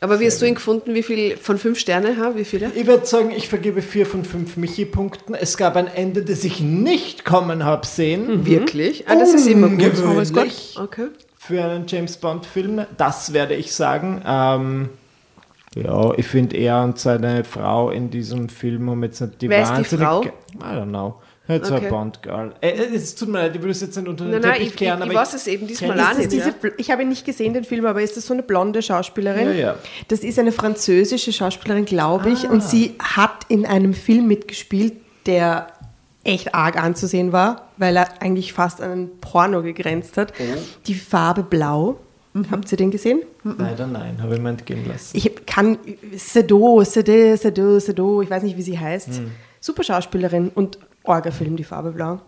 Aber wie hast du ihn gefunden? Wie viel von fünf Sterne? Ha? Wie viele? Ich würde sagen, ich vergebe vier von fünf Michi-Punkten. Es gab ein Ende, das ich nicht kommen habe sehen. Wirklich? Ah, das ist immer gut. Ungewöhnlich. Gut. Okay. Für einen James Bond-Film. Das werde ich sagen. Ähm, ja, ich finde er und seine Frau in diesem Film um jetzt nicht die Wer ist die Frau? I don't know. Jetzt Okay. ein Bond-Girl. Äh, äh, es tut mir leid, ich würde es jetzt nicht unter den Nein, nein, Teppich ich, ich, kehren, ich aber weiß es eben diesmal auch nicht. diese, ich habe ihn nicht gesehen, den Film, aber ist das so eine blonde Schauspielerin? Ja, ja. Das ist eine französische Schauspielerin, glaube ich. Und sie hat in einem Film mitgespielt, der echt arg anzusehen war, weil er eigentlich fast an einen Porno gegrenzt hat. Die Farbe Blau. Habt ihr den gesehen? Leider nein, habe ich mir entgehen lassen. Ich kann Sedo, Sede, Sedo, Sedo, ich weiß nicht, wie sie heißt. Super Schauspielerin und Orga-Film, die Farbe Blau.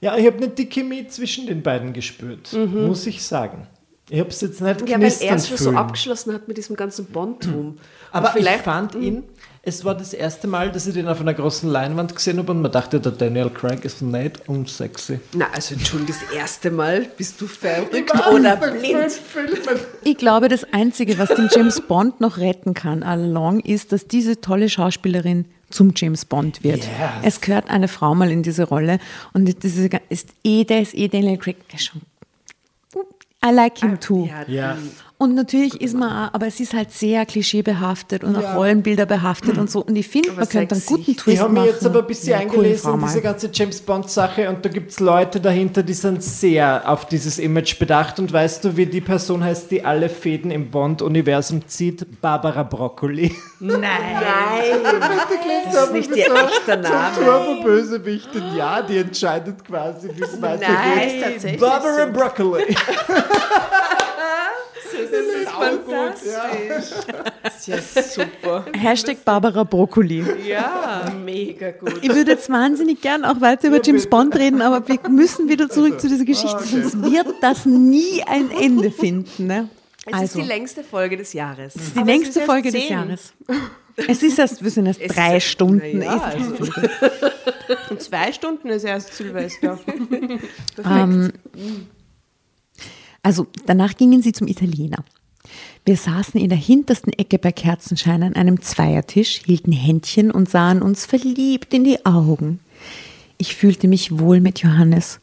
Ja, ich habe nicht die Chemie zwischen den beiden gespürt, muss ich sagen. Ich habe es jetzt nicht Ja, weil er es schon so abgeschlossen hat mit diesem ganzen Bond-Tum. Aber Und vielleicht, ich fand ihn, es war das erste Mal, dass ich den auf einer großen Leinwand gesehen habe und man dachte, der Daniel Craig ist nicht unsexy. Na, also Entschuldigung, das erste Mal bist du verrückt oder blind. Ich glaube, das Einzige, was den James Bond noch retten kann, all along, ist, dass diese tolle Schauspielerin zum James Bond wird. Yes. Es gehört eine Frau mal in diese Rolle und das ist, ist eh, der ist eh Daniel Craig der schon. I like him too. Ja. Und natürlich ist man auch, aber es ist halt sehr klischeebehaftet und auch Rollenbilder behaftet und so. Und ich finde, man könnte einen guten Twist Ich habe machen. jetzt aber ein bisschen coolen eingelesen mal. diese ganze James Bond-Sache und da gibt es Leute dahinter, die sind sehr auf dieses Image bedacht. Und weißt du, wie die Person heißt, die alle Fäden im Bond-Universum zieht? Barbara Broccoli. Nein. Das ist nicht ihr echter Name. Turbo-Bösewichtin, ja, die entscheidet quasi, wie es weitergeht. ist tatsächlich Barbara Broccoli. Das ist ja super. Hashtag Barbara Broccoli. Ja, mega gut. Ich würde jetzt wahnsinnig gern auch weiter über James Bond reden, aber wir müssen wieder zurück zu dieser Geschichte, sonst wird das nie ein Ende finden. Ne? Es Also, ist die längste Folge des Jahres. das ist die längste Folge des Jahres. Es ist erst, wir sind erst Es drei ist- Stunden. ja, Ist- also- In zwei Stunden ist erst Silvester. Ähm, also danach gingen sie zum Italiener. Wir saßen in der hintersten Ecke bei Kerzenschein an einem Zweiertisch, hielten Händchen und sahen uns verliebt in die Augen. Ich fühlte mich wohl mit Johannes.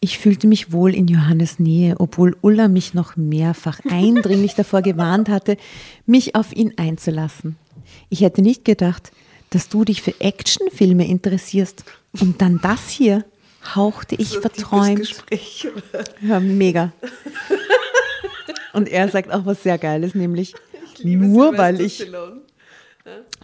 Ich fühlte mich wohl in Johannes Nähe, obwohl Ulla mich noch mehrfach eindringlich davor gewarnt hatte, mich auf ihn einzulassen. Ich hätte nicht gedacht, dass du dich für Actionfilme interessierst. Und dann das hier, hauchte ich verträumt. Gespräch. Ja, mega. Und er sagt auch was sehr Geiles, nämlich nur weil ich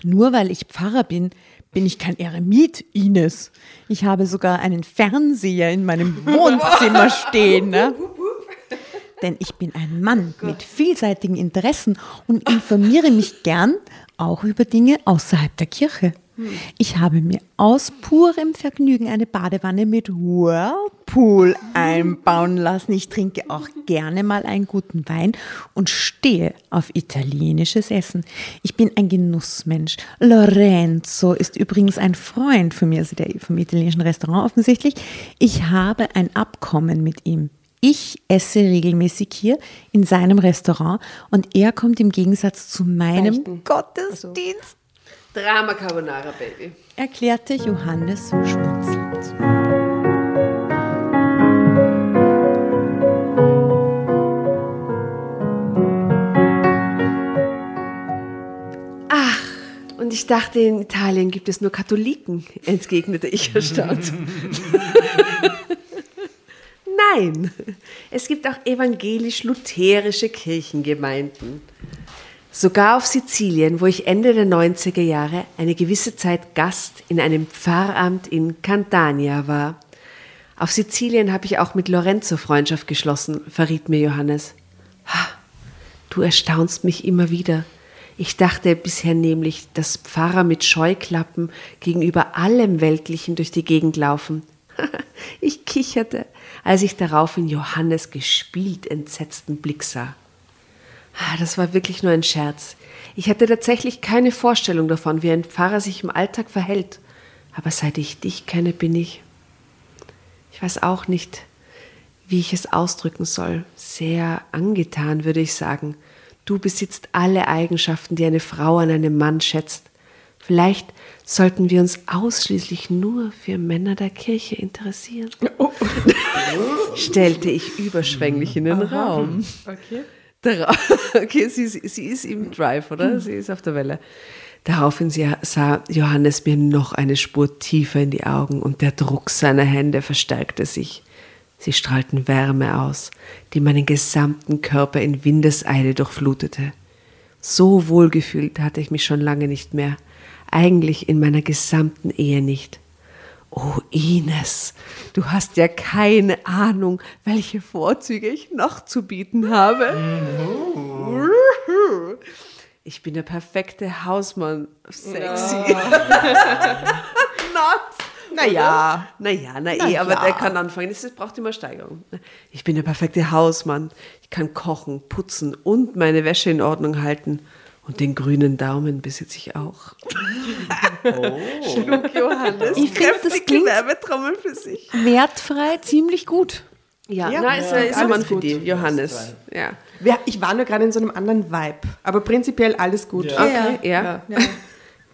nur weil ich Pfarrer bin, bin ich kein Eremit, Ines. Ich habe sogar einen Fernseher in meinem Wohnzimmer stehen. Ne? Denn ich bin ein Mann mit vielseitigen Interessen und informiere mich gern auch über Dinge außerhalb der Kirche. Ich habe mir aus purem Vergnügen eine Badewanne mit Whirlpool einbauen lassen. Ich trinke auch gerne mal einen guten Wein und stehe auf italienisches Essen. Ich bin ein Genussmensch. Lorenzo ist übrigens ein Freund von mir, also der vom italienischen Restaurant offensichtlich. Ich habe ein Abkommen mit ihm. Ich esse regelmäßig hier in seinem Restaurant und er kommt im Gegensatz zu meinem Beichten. Gottesdienst Drama Carbonara, Baby. erklärte Johannes schmunzelnd. Und ich dachte, in Italien gibt es nur Katholiken, entgegnete ich erstaunt. Nein, es gibt auch evangelisch-lutherische Kirchengemeinden. Sogar auf Sizilien, wo ich Ende der 90er Jahre eine gewisse Zeit Gast in einem Pfarramt in Campania war. Auf Sizilien habe ich auch mit Lorenzo Freundschaft geschlossen, verriet mir Johannes. Ha, Du erstaunst mich immer wieder. Ich dachte bisher nämlich, dass Pfarrer mit Scheuklappen gegenüber allem Weltlichen durch die Gegend laufen. ich kicherte, als ich daraufhin Johannes gespielt entsetzten Blick sah. Ah, Das war wirklich nur ein Scherz. Ich hatte tatsächlich keine Vorstellung davon, wie ein Pfarrer sich im Alltag verhält. Aber seit ich dich kenne, bin ich. Ich weiß auch nicht, wie ich es ausdrücken soll. Sehr angetan, würde ich sagen. Du besitzt alle Eigenschaften, die eine Frau an einem Mann schätzt. Vielleicht sollten wir uns ausschließlich nur für Männer der Kirche interessieren. Stellte ich überschwänglich in den Raum. Okay. Okay, sie, sie ist im Drive, oder? Sie ist auf der Welle. Daraufhin sah Johannes mir noch eine Spur tiefer in die Augen und der Druck seiner Hände verstärkte sich. Sie strahlten Wärme aus, die meinen gesamten Körper in Windeseile durchflutete. So wohlgefühlt hatte ich mich schon lange nicht mehr, eigentlich in meiner gesamten Ehe nicht. Oh Ines, du hast ja keine Ahnung, welche Vorzüge ich noch zu bieten habe. Ich bin der perfekte Hausmann. Sexy. Not. Naja. Naja, na eh, aber der kann anfangen. Es braucht immer Steigerung. Ich bin der perfekte Hausmann. Ich kann kochen, putzen und meine Wäsche in Ordnung halten. Und den grünen Daumen besitze ich auch. Schluck Johannes. Ich finde, das klingt- Werbetrommel für sich. Wertfrei, ziemlich gut. Ja, Ja, na, ist, ja, ist ein alles Mann für gut. die, Johannes. Ja. Ja, Ich war nur gerade in so einem anderen Vibe. Aber prinzipiell alles gut. Ja. Okay, ja. Ja.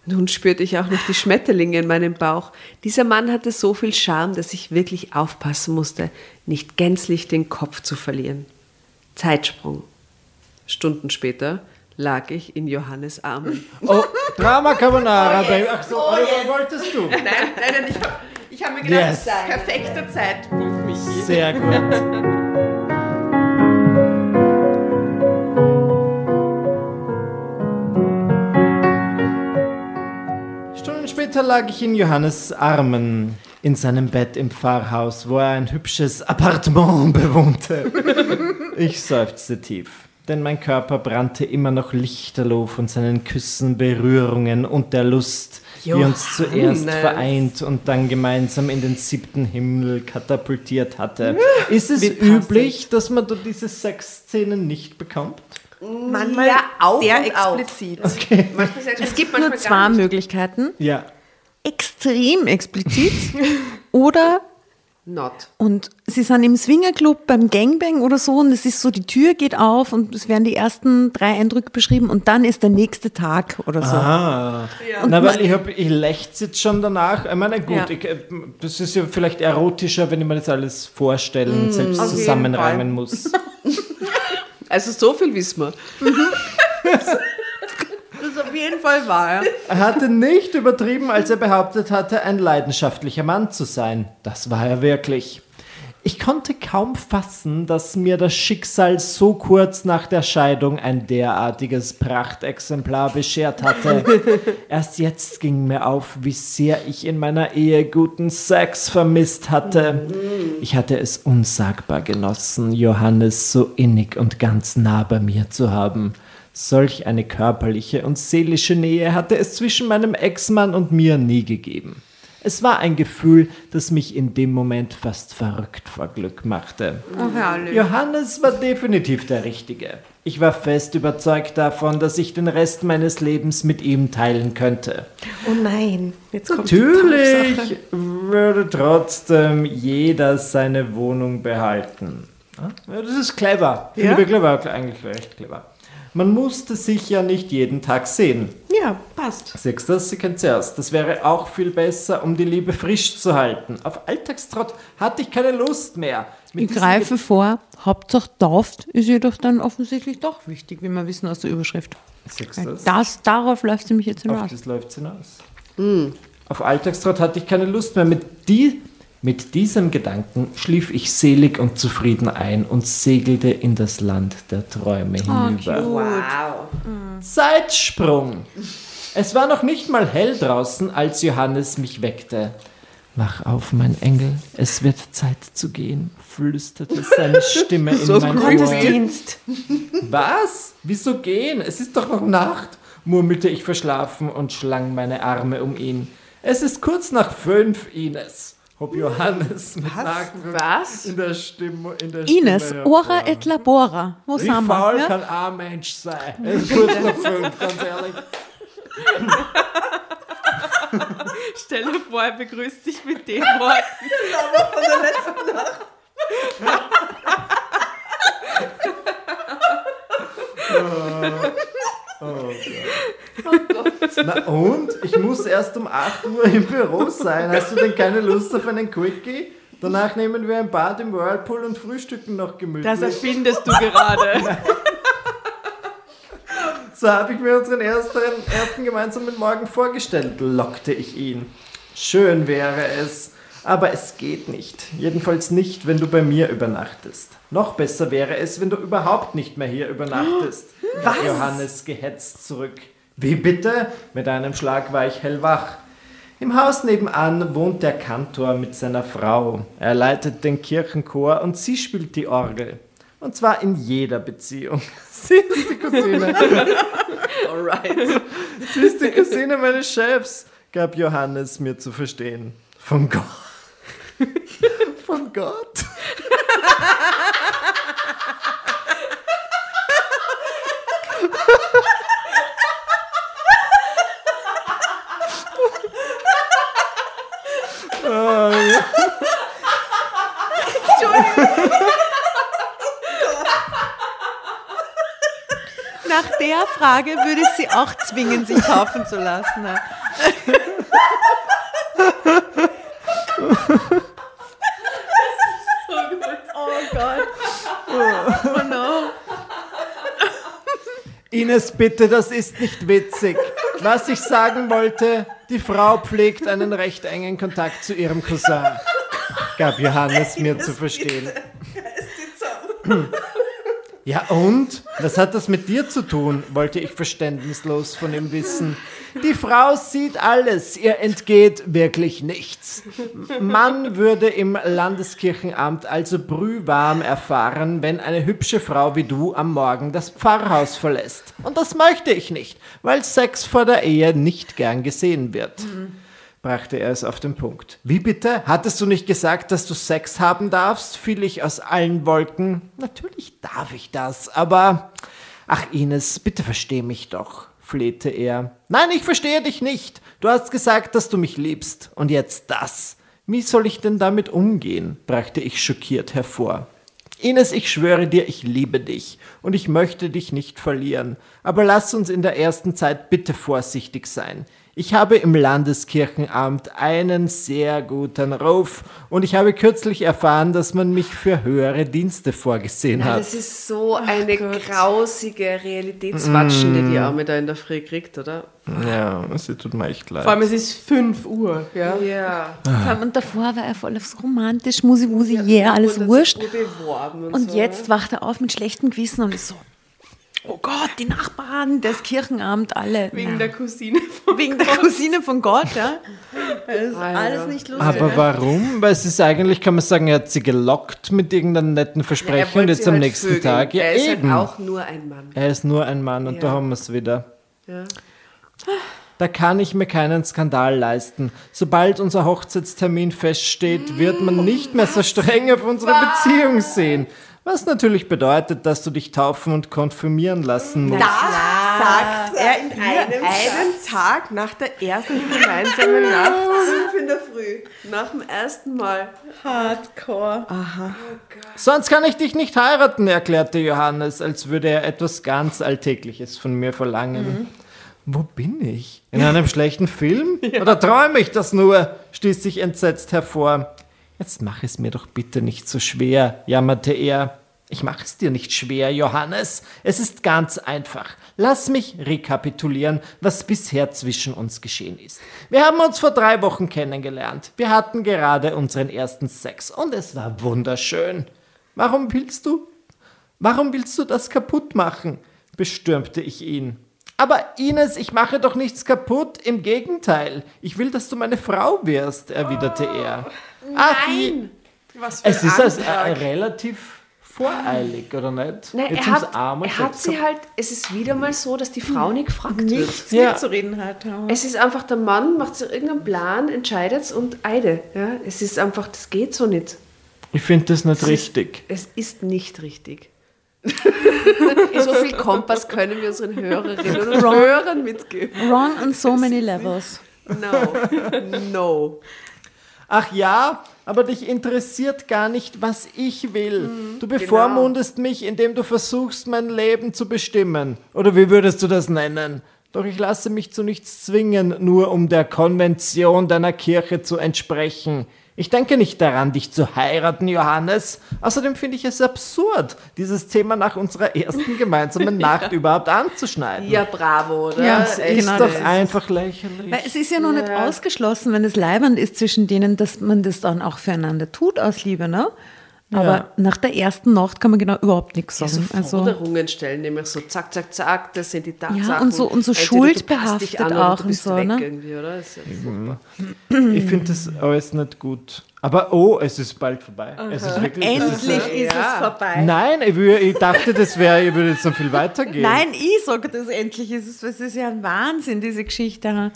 Nun spürte ich auch noch die Schmetterlinge in meinem Bauch. Dieser Mann hatte so viel Charme, dass ich wirklich aufpassen musste, nicht gänzlich den Kopf zu verlieren. Zeitsprung. Stunden später lag ich in Johannes Armen. Oh, Drama Carbonara, Baby. Ach so, oder wolltest du? Nein, nein, nein, ich habe ich hab mir gedacht, Yes. perfekter Zeitpunkt, Michi. Sehr gut. Stunden später lag ich in Johannes Armen in seinem Bett im Pfarrhaus, wo er ein hübsches Appartement bewohnte. Ich seufzte tief, denn mein Körper brannte immer noch lichterloh von seinen Küssen, Berührungen und der Lust, die uns zuerst Johannes. vereint und dann gemeinsam in den siebten Himmel katapultiert hatte. Ist es Wie passend. üblich, dass man da diese Sexszenen nicht bekommt? Manchmal Ja, auch sehr und auch. explizit. Es gibt Nur zwei Möglichkeiten. Ja. Extrem explizit oder Not. und sie sind im Swingerclub beim Gangbang oder so und es ist so, die Tür geht auf und es werden die ersten drei Eindrücke beschrieben und dann ist der nächste Tag oder so. Ah. Na, weil ich, hab, ich lächze jetzt schon danach. Ich meine, gut, Ja. ich, äh, das ist ja vielleicht erotischer, wenn ich mir das alles vorstellen und selbst jeden zusammenreimen muss. Also so viel wissen wir. auf jeden Fall wahr. Er hatte nicht übertrieben, als er behauptet hatte, ein leidenschaftlicher Mann zu sein. Das war er wirklich. Ich konnte kaum fassen, dass mir das Schicksal so kurz nach der Scheidung ein derartiges Prachtexemplar beschert hatte. Erst jetzt ging mir auf, wie sehr ich in meiner Ehe guten Sex vermisst hatte. Ich hatte es unsagbar genossen, Johannes so innig und ganz nah bei mir zu haben. Solch eine körperliche und seelische Nähe hatte es zwischen meinem Ex-Mann und mir nie gegeben. Es war ein Gefühl, das mich in dem Moment fast verrückt vor Glück machte. Johannes war definitiv der Richtige. Ich war fest überzeugt davon, dass ich den Rest meines Lebens mit ihm teilen könnte. Oh nein, jetzt kommt die Natürlich Tatsache. würde trotzdem jeder seine Wohnung behalten. Ja, das ist clever. Finde Ja? wir clever, eigentlich recht clever. Man musste sich ja nicht jeden Tag sehen. Ja, passt. Das? Sie kennt zuerst. Das wäre auch viel besser, um die Liebe frisch zu halten. Auf Alltagstrott hatte ich keine Lust mehr. Mit Ich greife vor, Hauptsache tauft ist jedoch dann offensichtlich doch wichtig, wie wir wissen aus der Überschrift. Ge- du das? Darauf läuft sie mich jetzt Auf hinaus. das läuft hinaus. Auf Alltagstrott hatte ich keine Lust mehr. Mit, die, mit diesem Gedanken schlief ich selig und zufrieden ein und segelte in das Land der Träume hinüber. Wow. Zeitsprung! Es war noch nicht mal hell draußen, als Johannes mich weckte. Wach auf, mein Engel, es wird Zeit zu gehen, flüsterte seine Stimme in mein Ohr. Gottesdienst. Was? Wieso gehen? Es ist doch noch Nacht, murmelte ich verschlafen und schlang meine Arme um ihn. Es ist kurz nach fünf, Ines, hob Johannes mit Was? in der Stimme. In der Ines, Stimme ora et labora. Wo Wie sind wir? faul Ja? kann ein Mensch sein? Es ist kurz nach fünf, ganz ehrlich. Stell dir vor, er begrüßt dich mit den Worten. Na und? Ich muss erst um 8 Uhr im Büro sein. Hast du denn keine Lust auf einen Quickie? Danach nehmen wir ein Bad im Whirlpool und frühstücken noch gemütlich. Das erfindest du gerade. So habe ich mir unseren ersten, ersten gemeinsamen Morgen vorgestellt, lockte ich ihn. Schön wäre es, aber es geht nicht. Jedenfalls nicht, wenn du bei mir übernachtest. Noch besser wäre es, wenn du überhaupt nicht mehr hier übernachtest. Was? Johannes gehetzt zurück. Wie bitte? Mit einem Schlag war ich hellwach. Im Haus nebenan wohnt der Kantor mit seiner Frau. Er leitet den Kirchenchor und sie spielt die Orgel. Und zwar in jeder Beziehung. Sie ist die Cousine. Alright. Sie ist die Cousine meines Chefs, gab Johannes mir zu verstehen. Von Gott. Von Gott. Nach der Frage würde ich sie auch zwingen, sich taufen zu lassen. Ines, bitte, das ist nicht witzig. Was ich sagen wollte, die Frau pflegt einen recht engen Kontakt zu ihrem Cousin, gab Johannes mir zu verstehen. Ja und? Was hat das mit dir zu tun? wollte ich verständnislos von ihm wissen. Die Frau sieht alles, ihr entgeht wirklich nichts. Man würde im Landeskirchenamt also brühwarm erfahren, wenn eine hübsche Frau wie du am Morgen das Pfarrhaus verlässt. Und das möchte ich nicht, weil Sex vor der Ehe nicht gern gesehen wird brachte er es auf den Punkt. Wie bitte? Hattest du nicht gesagt, dass du Sex haben darfst? Fiel ich aus allen Wolken. Natürlich darf ich das, aber. Ach, Ines, bitte versteh mich doch, flehte er. Nein, ich verstehe dich nicht. Du hast gesagt, dass du mich liebst. Und jetzt das. Wie soll ich denn damit umgehen? brachte ich schockiert hervor. Ines, ich schwöre dir, ich liebe dich und ich möchte dich nicht verlieren. Aber lass uns in der ersten Zeit bitte vorsichtig sein. Ich habe im Landeskirchenamt einen sehr guten Ruf und ich habe kürzlich erfahren, dass man mich für höhere Dienste vorgesehen Ja, hat. das ist so eine grausige Realitätswatschen, die die Arme da in der Früh kriegt, oder? Ja, sie tut mir echt leid. Vor allem, es ist 5 Uhr. Ja. Ja. Und davor war er voll aufs romantisch, Musi, Musi, yeah, alles wurscht. Und, Und so, jetzt wacht er auf mit schlechtem Gewissen und ist so, oh Gott, die Nachbarn, das Kirchenamt, alle. Wegen Na, der Cousine von wegen der Cousine von Gott, ja. Das ist alles nicht lustig. Aber warum? Weil es ist eigentlich, kann man sagen, er hat sie gelockt mit irgendeinem netten Er Versprechen wollte und jetzt am halt nächsten vögeln. Tag. Ja, er ist eben. halt auch nur ein Mann. er ist nur ein Mann und Ja. da haben wir es wieder. Ja. Da kann ich mir keinen Skandal leisten. Sobald unser Hochzeitstermin feststeht, wird man nicht mehr so streng auf unsere Beziehung sehen. Was natürlich bedeutet, dass du dich taufen und konfirmieren lassen musst. sagt er in einem, einen Tag nach der ersten gemeinsamen Nacht. Fünf in der Früh, nach dem ersten Mal. Hardcore. Sonst kann ich dich nicht heiraten, erklärte Johannes, als würde er etwas ganz Alltägliches von mir verlangen. Wo bin ich? In einem schlechten Film? Oder träume ich das nur? stieß sich entsetzt hervor. Jetzt mach es mir doch bitte nicht so schwer, jammerte er. Ich mache es dir nicht schwer, Johannes. Es ist ganz einfach. Lass mich rekapitulieren, was bisher zwischen uns geschehen ist. Wir haben uns vor drei Wochen kennengelernt. Wir hatten gerade unseren ersten Sex und es war wunderschön. Warum willst du? Warum willst du das kaputt machen? bestürmte ich ihn. Aber Ines, ich mache doch nichts kaputt. Im Gegenteil. Ich will, dass du meine Frau wirst, erwiderte er. Ach, je- Was für es ist also äh, relativ voreilig, oder nicht? Nein, Jetzt er hat, er hat sie halt, es ist wieder mal so, dass die Frau nicht gefragt wird. Nichts Ja. mitzureden hat. Es ist einfach, der Mann macht sich irgendeinen Plan, entscheidet es und Eide. Ja? Es ist einfach, das geht so nicht. Ich finde das nicht richtig. Es ist nicht richtig. so viel Kompass können wir unseren Hörerinnen und Hörern mitgeben. Wrong on so many levels. No. No. Ach ja, aber dich interessiert gar nicht, was ich will. Mhm, Du genau. bevormundest mich, indem du versuchst, mein Leben zu bestimmen. Oder wie würdest du das nennen? Doch ich lasse mich zu nichts zwingen, nur um der Konvention deiner Kirche zu entsprechen. Ich denke nicht daran, dich zu heiraten, Johannes. Außerdem finde ich es absurd, dieses Thema nach unserer ersten gemeinsamen Nacht überhaupt anzuschneiden. Ja, bravo, oder? Ja, das Echt, ist genau, doch das ist einfach lächerlich. Weil es ist ja noch nicht ausgeschlossen, wenn es leibend ist zwischen denen, dass man das dann auch füreinander tut aus Liebe, ne? Aber Ja. nach der ersten Nacht kann man genau überhaupt nichts Ja, so sagen. also, Forderungen stellen, nämlich so zack, zack, zack, das sind die Tatsachen. und so- und so schuldbehaftet du passt dich an oder auch du und bist so, weg ne? irgendwie, oder? Das ist ja furchtbar. Ich finde das alles nicht gut. Aber oh, es ist bald vorbei. Es ist wirklich, es ist, endlich ist Ja. es vorbei. Nein, ich, ich dachte, das wäre, ich würde jetzt noch viel weitergehen. Nein, ich sage das endlich. Es ist, es ist ja ein Wahnsinn, diese Geschichte.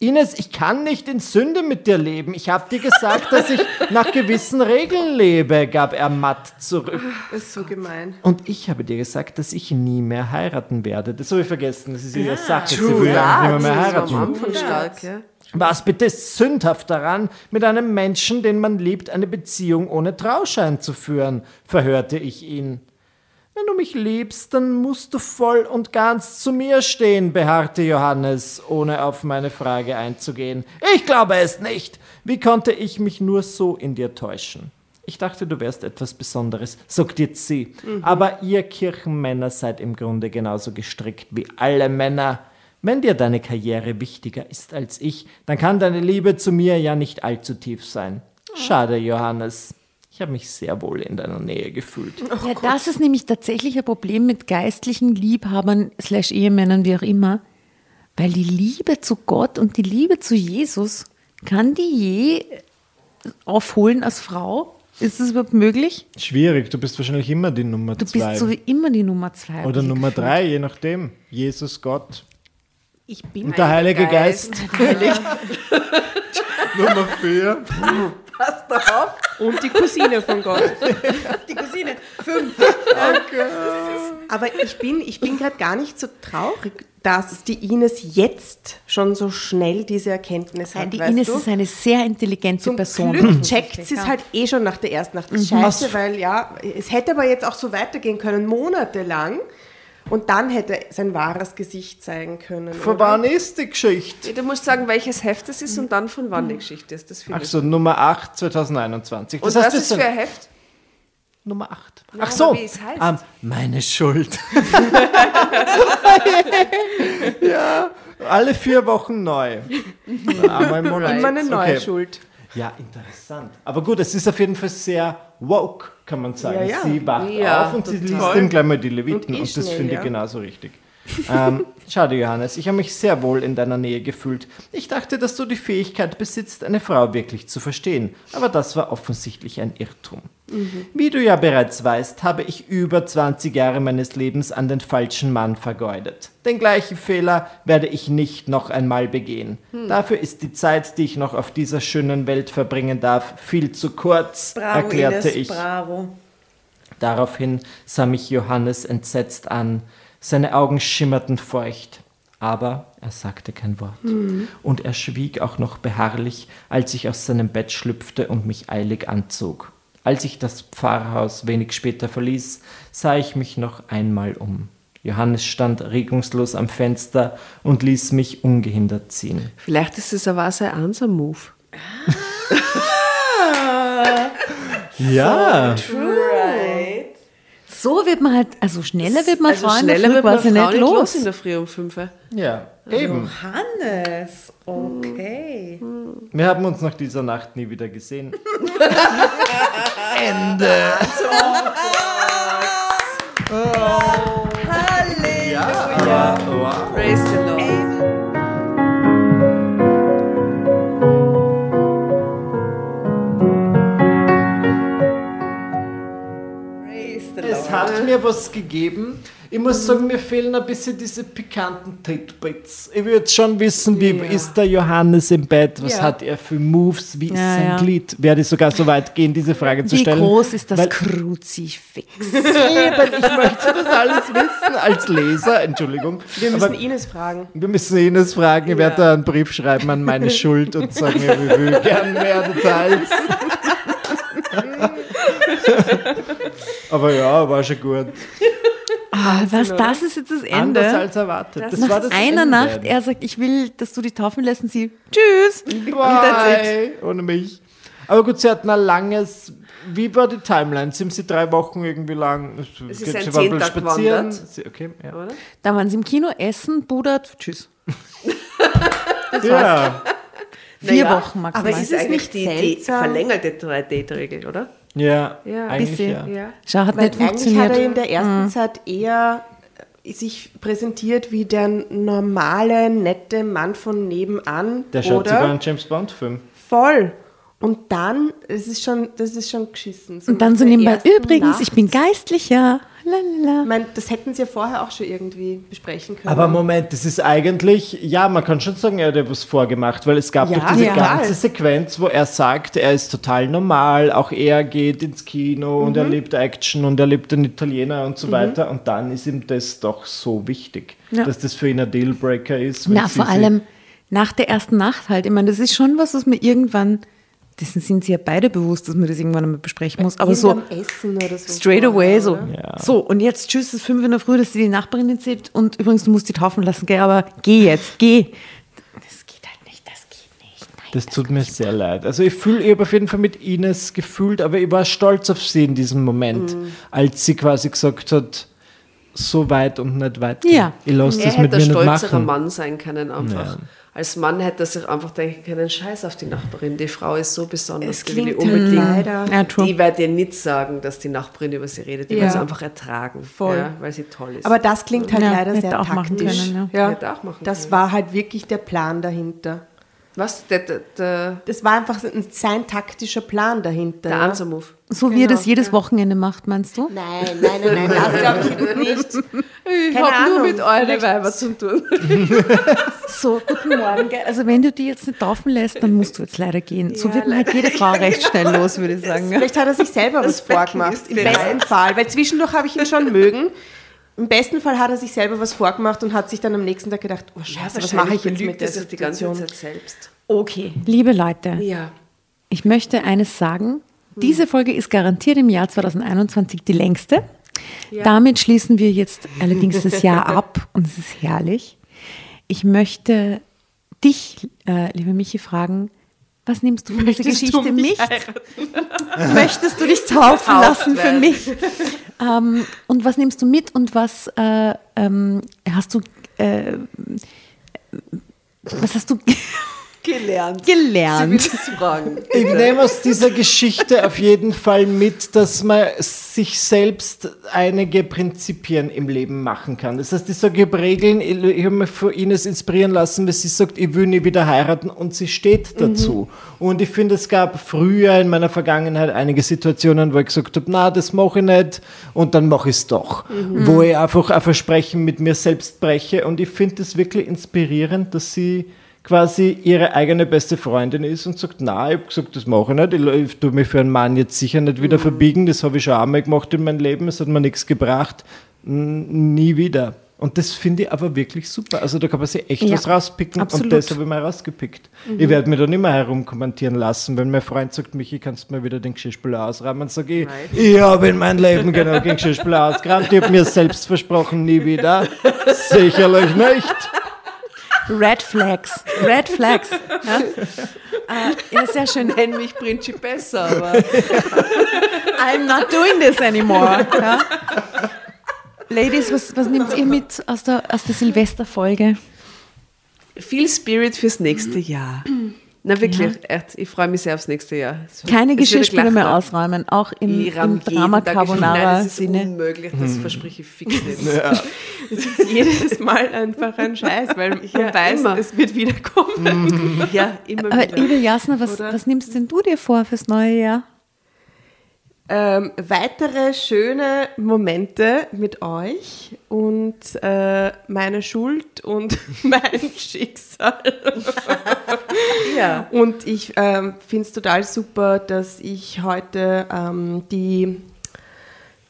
Ines, ich kann nicht in Sünde mit dir leben. Ich habe dir gesagt, dass ich nach gewissen Regeln lebe, gab er matt zurück. Das ist so gemein. Und ich habe dir gesagt, dass ich nie mehr heiraten werde. Das habe ich vergessen. Das ist ihre Sache. Sie True will that. eigentlich nicht mehr, mehr war am heiraten. Anfang stark, ja. Was bitte ist sündhaft daran, mit einem Menschen, den man liebt, eine Beziehung ohne Trauschein zu führen? verhörte ich ihn. Wenn du mich liebst, dann musst du voll und ganz zu mir stehen, beharrte Johannes, ohne auf meine Frage einzugehen. Ich glaube es nicht. Wie konnte ich mich nur so in dir täuschen? Ich dachte, du wärst etwas Besonderes, sagt jetzt sie. Aber ihr Kirchenmänner seid im Grunde genauso gestrickt wie alle Männer. Wenn dir deine Karriere wichtiger ist als ich, dann kann deine Liebe zu mir ja nicht allzu tief sein. Schade, Johannes. Ich habe mich sehr wohl in deiner Nähe gefühlt. ja, das ist nämlich tatsächlich ein Problem mit geistlichen Liebhabern, slash Ehemännern, wie auch immer. Weil die Liebe zu Gott und die Liebe zu Jesus, kann die je aufholen als Frau? Ist das überhaupt möglich? Schwierig, du bist wahrscheinlich immer die Nummer Du zwei. bist so immer die Nummer zwei. Oder Nummer gefühlt. drei, je nachdem. Jesus, Gott. Ich bin Und der Heilige Geist. Nummer vier. Und die Cousine von Gott. Die Cousine. Fünf. Aber ich bin, ich bin gerade gar nicht so traurig, dass die Ines jetzt schon so schnell diese Erkenntnis hat. Nein, die weißt Ines du? ist eine sehr intelligente Zum Person. Glück checkt sie es halt eh schon nach der ersten Nacht. Ist scheiße, weil ja, es hätte aber jetzt auch so weitergehen können, monatelang. Und dann hätte sein wahres Gesicht zeigen können. Von oder? wann ist die Geschichte? Du musst sagen, welches Heft es ist und dann von wann die Geschichte ist. Das finde Ach ich. so, Nummer 8, 2021. Und Das heißt, was ist für ein Heft? Nummer 8. Na, Ach so, wie es heißt. ähm, meine Schuld. ja, alle vier Wochen neu. Einmal im Monat. Immer eine neue Okay. Schuld. Ja, interessant. Aber gut, es ist auf jeden Fall sehr woke, kann man sagen. Ja, ja. Sie wacht Ja, auf und sie liest ihm gleich mal die Leviten Und und, das finde ich genauso richtig. ähm, schade, Johannes, ich habe mich sehr wohl in deiner Nähe gefühlt. Ich dachte, dass du die Fähigkeit besitzt, eine Frau wirklich zu verstehen, aber das war offensichtlich ein Irrtum. Wie du ja bereits weißt, habe ich über 20 Jahre meines Lebens an den falschen Mann vergeudet. Den gleichen Fehler werde ich nicht noch einmal begehen. Dafür ist die Zeit, die ich noch auf dieser schönen Welt verbringen darf, viel zu kurz, erklärte ich. bravo. Daraufhin sah mich Johannes entsetzt an. Seine Augen schimmerten feucht. Aber er sagte kein Wort. Und er schwieg auch noch beharrlich, als ich aus seinem Bett schlüpfte und mich eilig anzog. Als ich das Pfarrhaus wenig später verließ, sah ich mich noch einmal um. Johannes stand regungslos am Fenster und ließ mich ungehindert ziehen. Vielleicht ist es aber auch sein Ansam-Move. Ja, So wird man halt, also schneller wird man also Frauen schneller Früh wird man quasi nicht los. los in der Früh um 5 Uhr. ja, eben. Hannes, okay. Wir haben uns nach dieser Nacht nie wieder gesehen. Halleluja. Wow. Praise the Lord. Es hat mir was gegeben. Ich muss sagen, mir fehlen ein bisschen diese pikanten Titbits. Ich würde schon wissen, wie ist der Johannes im Bett? Was Ja. hat er für Moves? Wie ist Ja, sein ja. Glied? Werde ich sogar so weit gehen, diese Frage zu Wie stellen? groß ist das Weil- Kruzifix? Eben, ich möchte das alles wissen als Leser. Entschuldigung. Wir müssen Aber Ines fragen. wir müssen Ines fragen. Ich werde da einen Brief schreiben an meine Schuld und sagen, ich will gern mehr Details. Aber ja, war schon gut. Ah, was, das ist jetzt das Anders Ende. als erwartet. Das, Nach war das einer Ende. Nacht, er sagt, ich will, dass du die taufen lässt und sie, tschüss. Bye, ohne mich. Aber gut, sie hatten ein langes. Wie war die Timeline? Sind sie drei Wochen irgendwie lang? Sie geht- zehn bloß Tage gewandert. Sie, okay, ja. Oder? Da waren sie im Kino, essen, budert, tschüss. ja. Vier Naja, Wochen Aber maximal. es ist es nicht die, die verlängerte 3-Date-Regel, oder? Ja, Ja. eigentlich Bisschen. ja. Schau, hat Weil nicht eigentlich funktioniert. hat er in der ersten Zeit eher äh, sich präsentiert wie der normale, nette Mann von nebenan. Der schaut oder? sogar einen James Bond-Film. Voll. Und dann, das ist schon, das ist schon geschissen. Und dann so nebenbei, übrigens, Nacht- ich bin Geistlicher. Lalala. Ich meine, das hätten sie ja vorher auch schon irgendwie besprechen können. Aber Moment, das ist eigentlich, ja, man kann schon sagen, er hat ja was vorgemacht, weil es gab Ja, doch diese ja. ganze Sequenz, wo er sagt, er ist total normal, auch er geht ins Kino und Mhm. er liebt Action und er liebt den Italiener und so weiter. Und dann ist ihm das doch so wichtig, Ja. dass das für ihn ein Dealbreaker ist. Na, vor allem nach der ersten Nacht halt. Ich meine, das ist schon was, was man irgendwann dessen sind sie ja beide bewusst, dass man das irgendwann einmal besprechen muss. Aber so Essen oder so. straight away so. Ja. So, und jetzt tschüss, es ist fünf in der Früh, dass sie die Nachbarin erzählt und übrigens, du musst die taufen lassen, gell, aber geh jetzt, geh. Das geht halt nicht, das geht nicht. Nein. Das tut mir sehr leid. Also ich fühle, ich habe auf jeden Fall mit Ines gefühlt, aber ich war stolz auf sie in diesem Moment, Mhm. als sie quasi gesagt hat, so weit und nicht weit. Ja. Ich lasse Er das mit hätte ein mir nicht stolzerer machen. Mann sein können einfach. Ja. Als Mann hätte er sich einfach denken können, scheiß auf die Nachbarin, die Frau ist so besonders, Es die will unbedingt. leider. Ja. Die wird dir nicht sagen, dass die Nachbarin über sie redet, die Ja. wird sie einfach ertragen, Voll. Ja, weil sie toll ist. Aber das klingt halt Ja, leider sehr auch machen taktisch. können, ja. Auch machen das können. war halt wirklich der Plan dahinter. Was? Der, der, der, Das war einfach ein- sein taktischer Plan dahinter. der. Answer-Move. So wie er Genau, das jedes ja. Wochenende macht, meinst du? Nein, nein, nein, nein, das glaube ich jetzt nicht. Ich Keine habe nur Ahnung. mit euren Weiber zu tun. So, guten Morgen. Also wenn du die jetzt nicht taufen lässt, dann musst du jetzt leider gehen. So Ja, wird man halt jede Frau recht schnell los, würde ich sagen. Vielleicht hat er sich selber was Becken vorgemacht. Im besten Fall. Weil zwischendurch habe ich ihn schon mögen. Im besten Fall hat er sich selber was vorgemacht und hat sich dann am nächsten Tag gedacht, oh Scheiße, was mache ich jetzt mit der sich die ganze Situation? Zeit selbst. Okay, liebe Leute, Ja. ich möchte eines sagen. Diese Folge ist garantiert im Jahr 2021 die längste. Damit schließen wir jetzt allerdings das Jahr ab und es ist herrlich. Ich möchte dich, äh, liebe Michi, fragen, was nimmst du von dieser Geschichte du mich mit? Möchtest du dich taufen lassen für mich? ähm, und was nimmst du mit und was äh, ähm, hast du, äh, was hast du Gelernt. gelernt? Ich nehme aus dieser Geschichte auf jeden Fall mit, dass man sich selbst einige Prinzipien im Leben machen kann. Das heißt, ich sage, ich habe Regeln, ich habe mich von Ines inspirieren lassen, weil sie sagt, ich will nie wieder heiraten und sie steht dazu. Und ich finde, es gab früher in meiner Vergangenheit einige Situationen, wo ich gesagt habe, na, das mache ich nicht und dann mache ich es doch. Wo ich einfach ein Versprechen mit mir selbst breche und ich finde es wirklich inspirierend, dass sie quasi ihre eigene beste Freundin ist und sagt, na, ich habe gesagt, das mache ich nicht, ich, ich tue mich für einen Mann jetzt sicher nicht wieder verbiegen, das habe ich schon einmal gemacht in meinem Leben, es hat mir nichts gebracht, nie wieder. Und das finde ich aber wirklich super. Also da kann man sich echt Ja, was rauspicken absolut. und das habe ich mal rausgepickt. Ich werde mir da nicht mehr herumkommentieren lassen, wenn mein Freund sagt, Michi, kannst du mir wieder den Geschirrspüler ausräumen? Dann sage ich, Right. ich habe in meinem Leben genau den Geschirrspüler ausgeräumt, ich habe mir selbst versprochen, nie wieder. Sicherlich nicht. Red Flags. Red Flags. Ja, äh, ja sehr schön. Nenn mich Principessa, aber I'm not doing this anymore. Ja. Ladies, was, was nehmt ihr mit aus der, aus der Silvesterfolge? viel Spirit fürs nächste Jahr. Na wirklich, echt, ich freue mich sehr aufs nächste Jahr. Es wird- Keine gelacht mehr ausräumen, auch im, Ich im Drama. Nein, das ist Carbonara-Sinne. unmöglich, das verspreche ich fix nicht. Es ist jedes Mal einfach ein Scheiß, weil man Ja, weiß, immer. es wird wieder kommen. Ja, immer Aber wieder. liebe Jasna, was, was nimmst denn du dir vor fürs neue Jahr? Ähm, weitere schöne Momente mit euch und äh, meine Schuld und mein Schicksal. Ja. Und ich ähm, finde es total super, dass ich heute ähm, die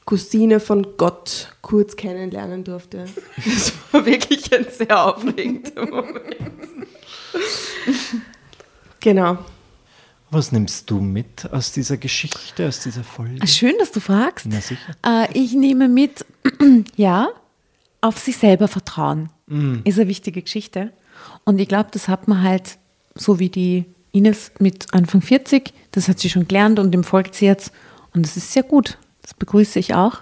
Cousine von Gott kurz kennenlernen durfte. Das war wirklich ein sehr aufregender Moment. Genau. Was nimmst du mit aus dieser Geschichte, aus dieser Folge? Ah, Schön, dass du fragst. Na sicher. Äh, ich nehme mit, ja, auf sich selber vertrauen. Ist eine wichtige Geschichte. Und ich glaube, das hat man halt, so wie die Ines mit Anfang 40, das hat sie schon gelernt und dem folgt sie jetzt. Und das ist sehr gut. Das begrüße ich auch.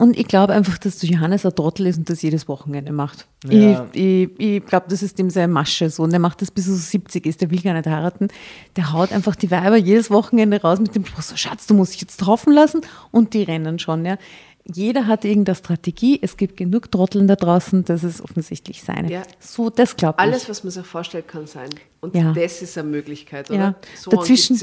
Und ich glaube einfach, dass Johannes ein Trottel ist und das jedes Wochenende macht. Ja. Ich, ich, ich glaube, das ist dem seine Masche so. Und der macht das bis er so 70 ist. Der will gar nicht heiraten. Der haut einfach die Weiber jedes Wochenende raus mit dem Spruch, so Schatz, du musst dich jetzt taufen lassen. Und die rennen schon. Ja. Jeder hat irgendeine Strategie. Es gibt genug Trotteln da draußen. Das ist offensichtlich seine. Ja. So, das glaube ich. Alles, was man sich vorstellt, kann sein. Und Ja. das ist eine Möglichkeit, oder? ja. So Dazwischen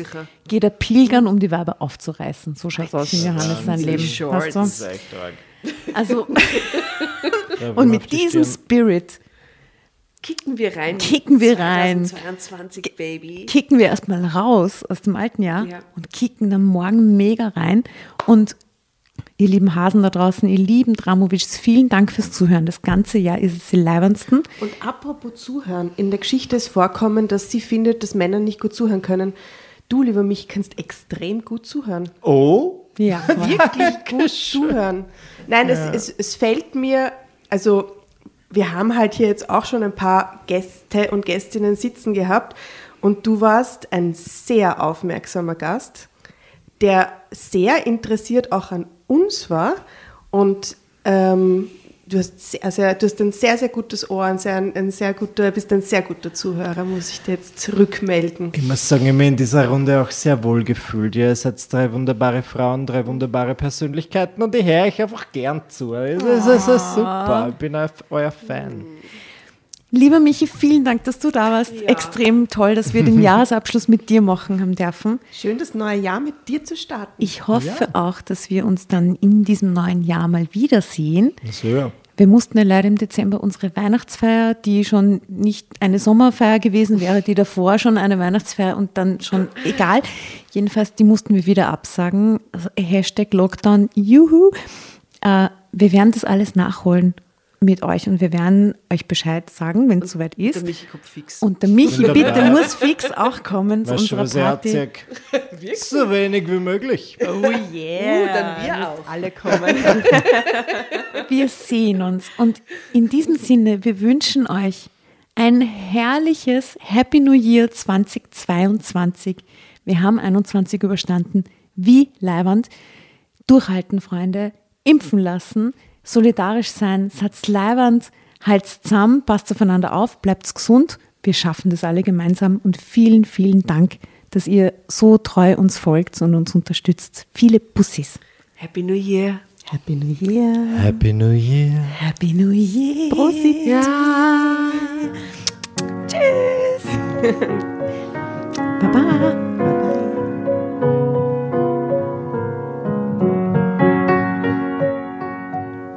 geht er pilgern, um die Weiber aufzureißen. So schaut es aus in Johannes sein Leben. Shorts. Weißt du? Also, und mit diesem. Spirit Kicken wir rein. Kicken wir rein. 2022, Baby. kicken wir erstmal raus aus dem alten Jahr Ja. und kicken dann morgen mega rein. Und ihr lieben Hasen da draußen, ihr lieben Dramovics, vielen Dank fürs Zuhören. Das ganze Jahr ist es die leibendsten. Und apropos Zuhören, in der Geschichte ist vorkommen, dass sie findet, dass Männer nicht gut zuhören können. Du, lieber mich, kannst extrem gut zuhören. Oh, Ja, Wirklich gut zuhören. Nein, es, es, es fällt mir, also wir haben halt hier jetzt auch schon ein paar Gäste und Gästinnen sitzen gehabt und du warst ein sehr aufmerksamer Gast, der sehr interessiert auch an uns war und ähm, du, hast sehr, sehr, du hast ein sehr, sehr gutes Ohr, ein sehr, ein sehr guter, bist ein sehr guter Zuhörer, muss ich dir jetzt zurückmelden. ich muss sagen, ich mich in dieser Runde auch sehr wohl gefühlt. Ihr seid drei wunderbare Frauen, drei wunderbare Persönlichkeiten und ich höre euch einfach gern zu. Es ist, ist super, ich bin eu- euer Fan. Lieber Michi, vielen Dank, dass du da warst. Extrem toll, dass wir den Jahresabschluss mit dir machen haben dürfen. Schön, das neue Jahr mit dir zu starten. Ich hoffe auch, dass wir uns dann in diesem neuen Jahr mal wiedersehen. So, ja. Wir mussten ja leider im Dezember unsere Weihnachtsfeier, die schon nicht eine Sommerfeier gewesen wäre, die davor schon eine Weihnachtsfeier und dann schon egal. Jedenfalls, die mussten wir wieder absagen. Also Hashtag Lockdown, juhu. Äh, wir werden das alles nachholen mit euch und wir werden euch Bescheid sagen, wenn es soweit ist. Der Michi kommt fix. Und der Michi, Wunderbar. bitte, muss fix auch kommen zu unserer was er Party. So wenig wie möglich. Oh yeah. dann wir auch. Alle kommen. Wir sehen uns. Und in diesem Sinne, wir wünschen euch ein herrliches Happy New Year 2022. Wir haben 21 überstanden. Wie leiwand. Durchhalten, Freunde. Impfen lassen. Solidarisch sein. Seid leiwand. Halt's zusammen. Passt aufeinander auf. Bleibt gesund. Wir schaffen das alle gemeinsam. Und vielen, vielen Dank, dass ihr so treu uns folgt und uns unterstützt. Viele Bussis. Happy New Year. Happy New Year. Happy New Year. Happy New Year. Prosit. Ja. Tschüss. Baba.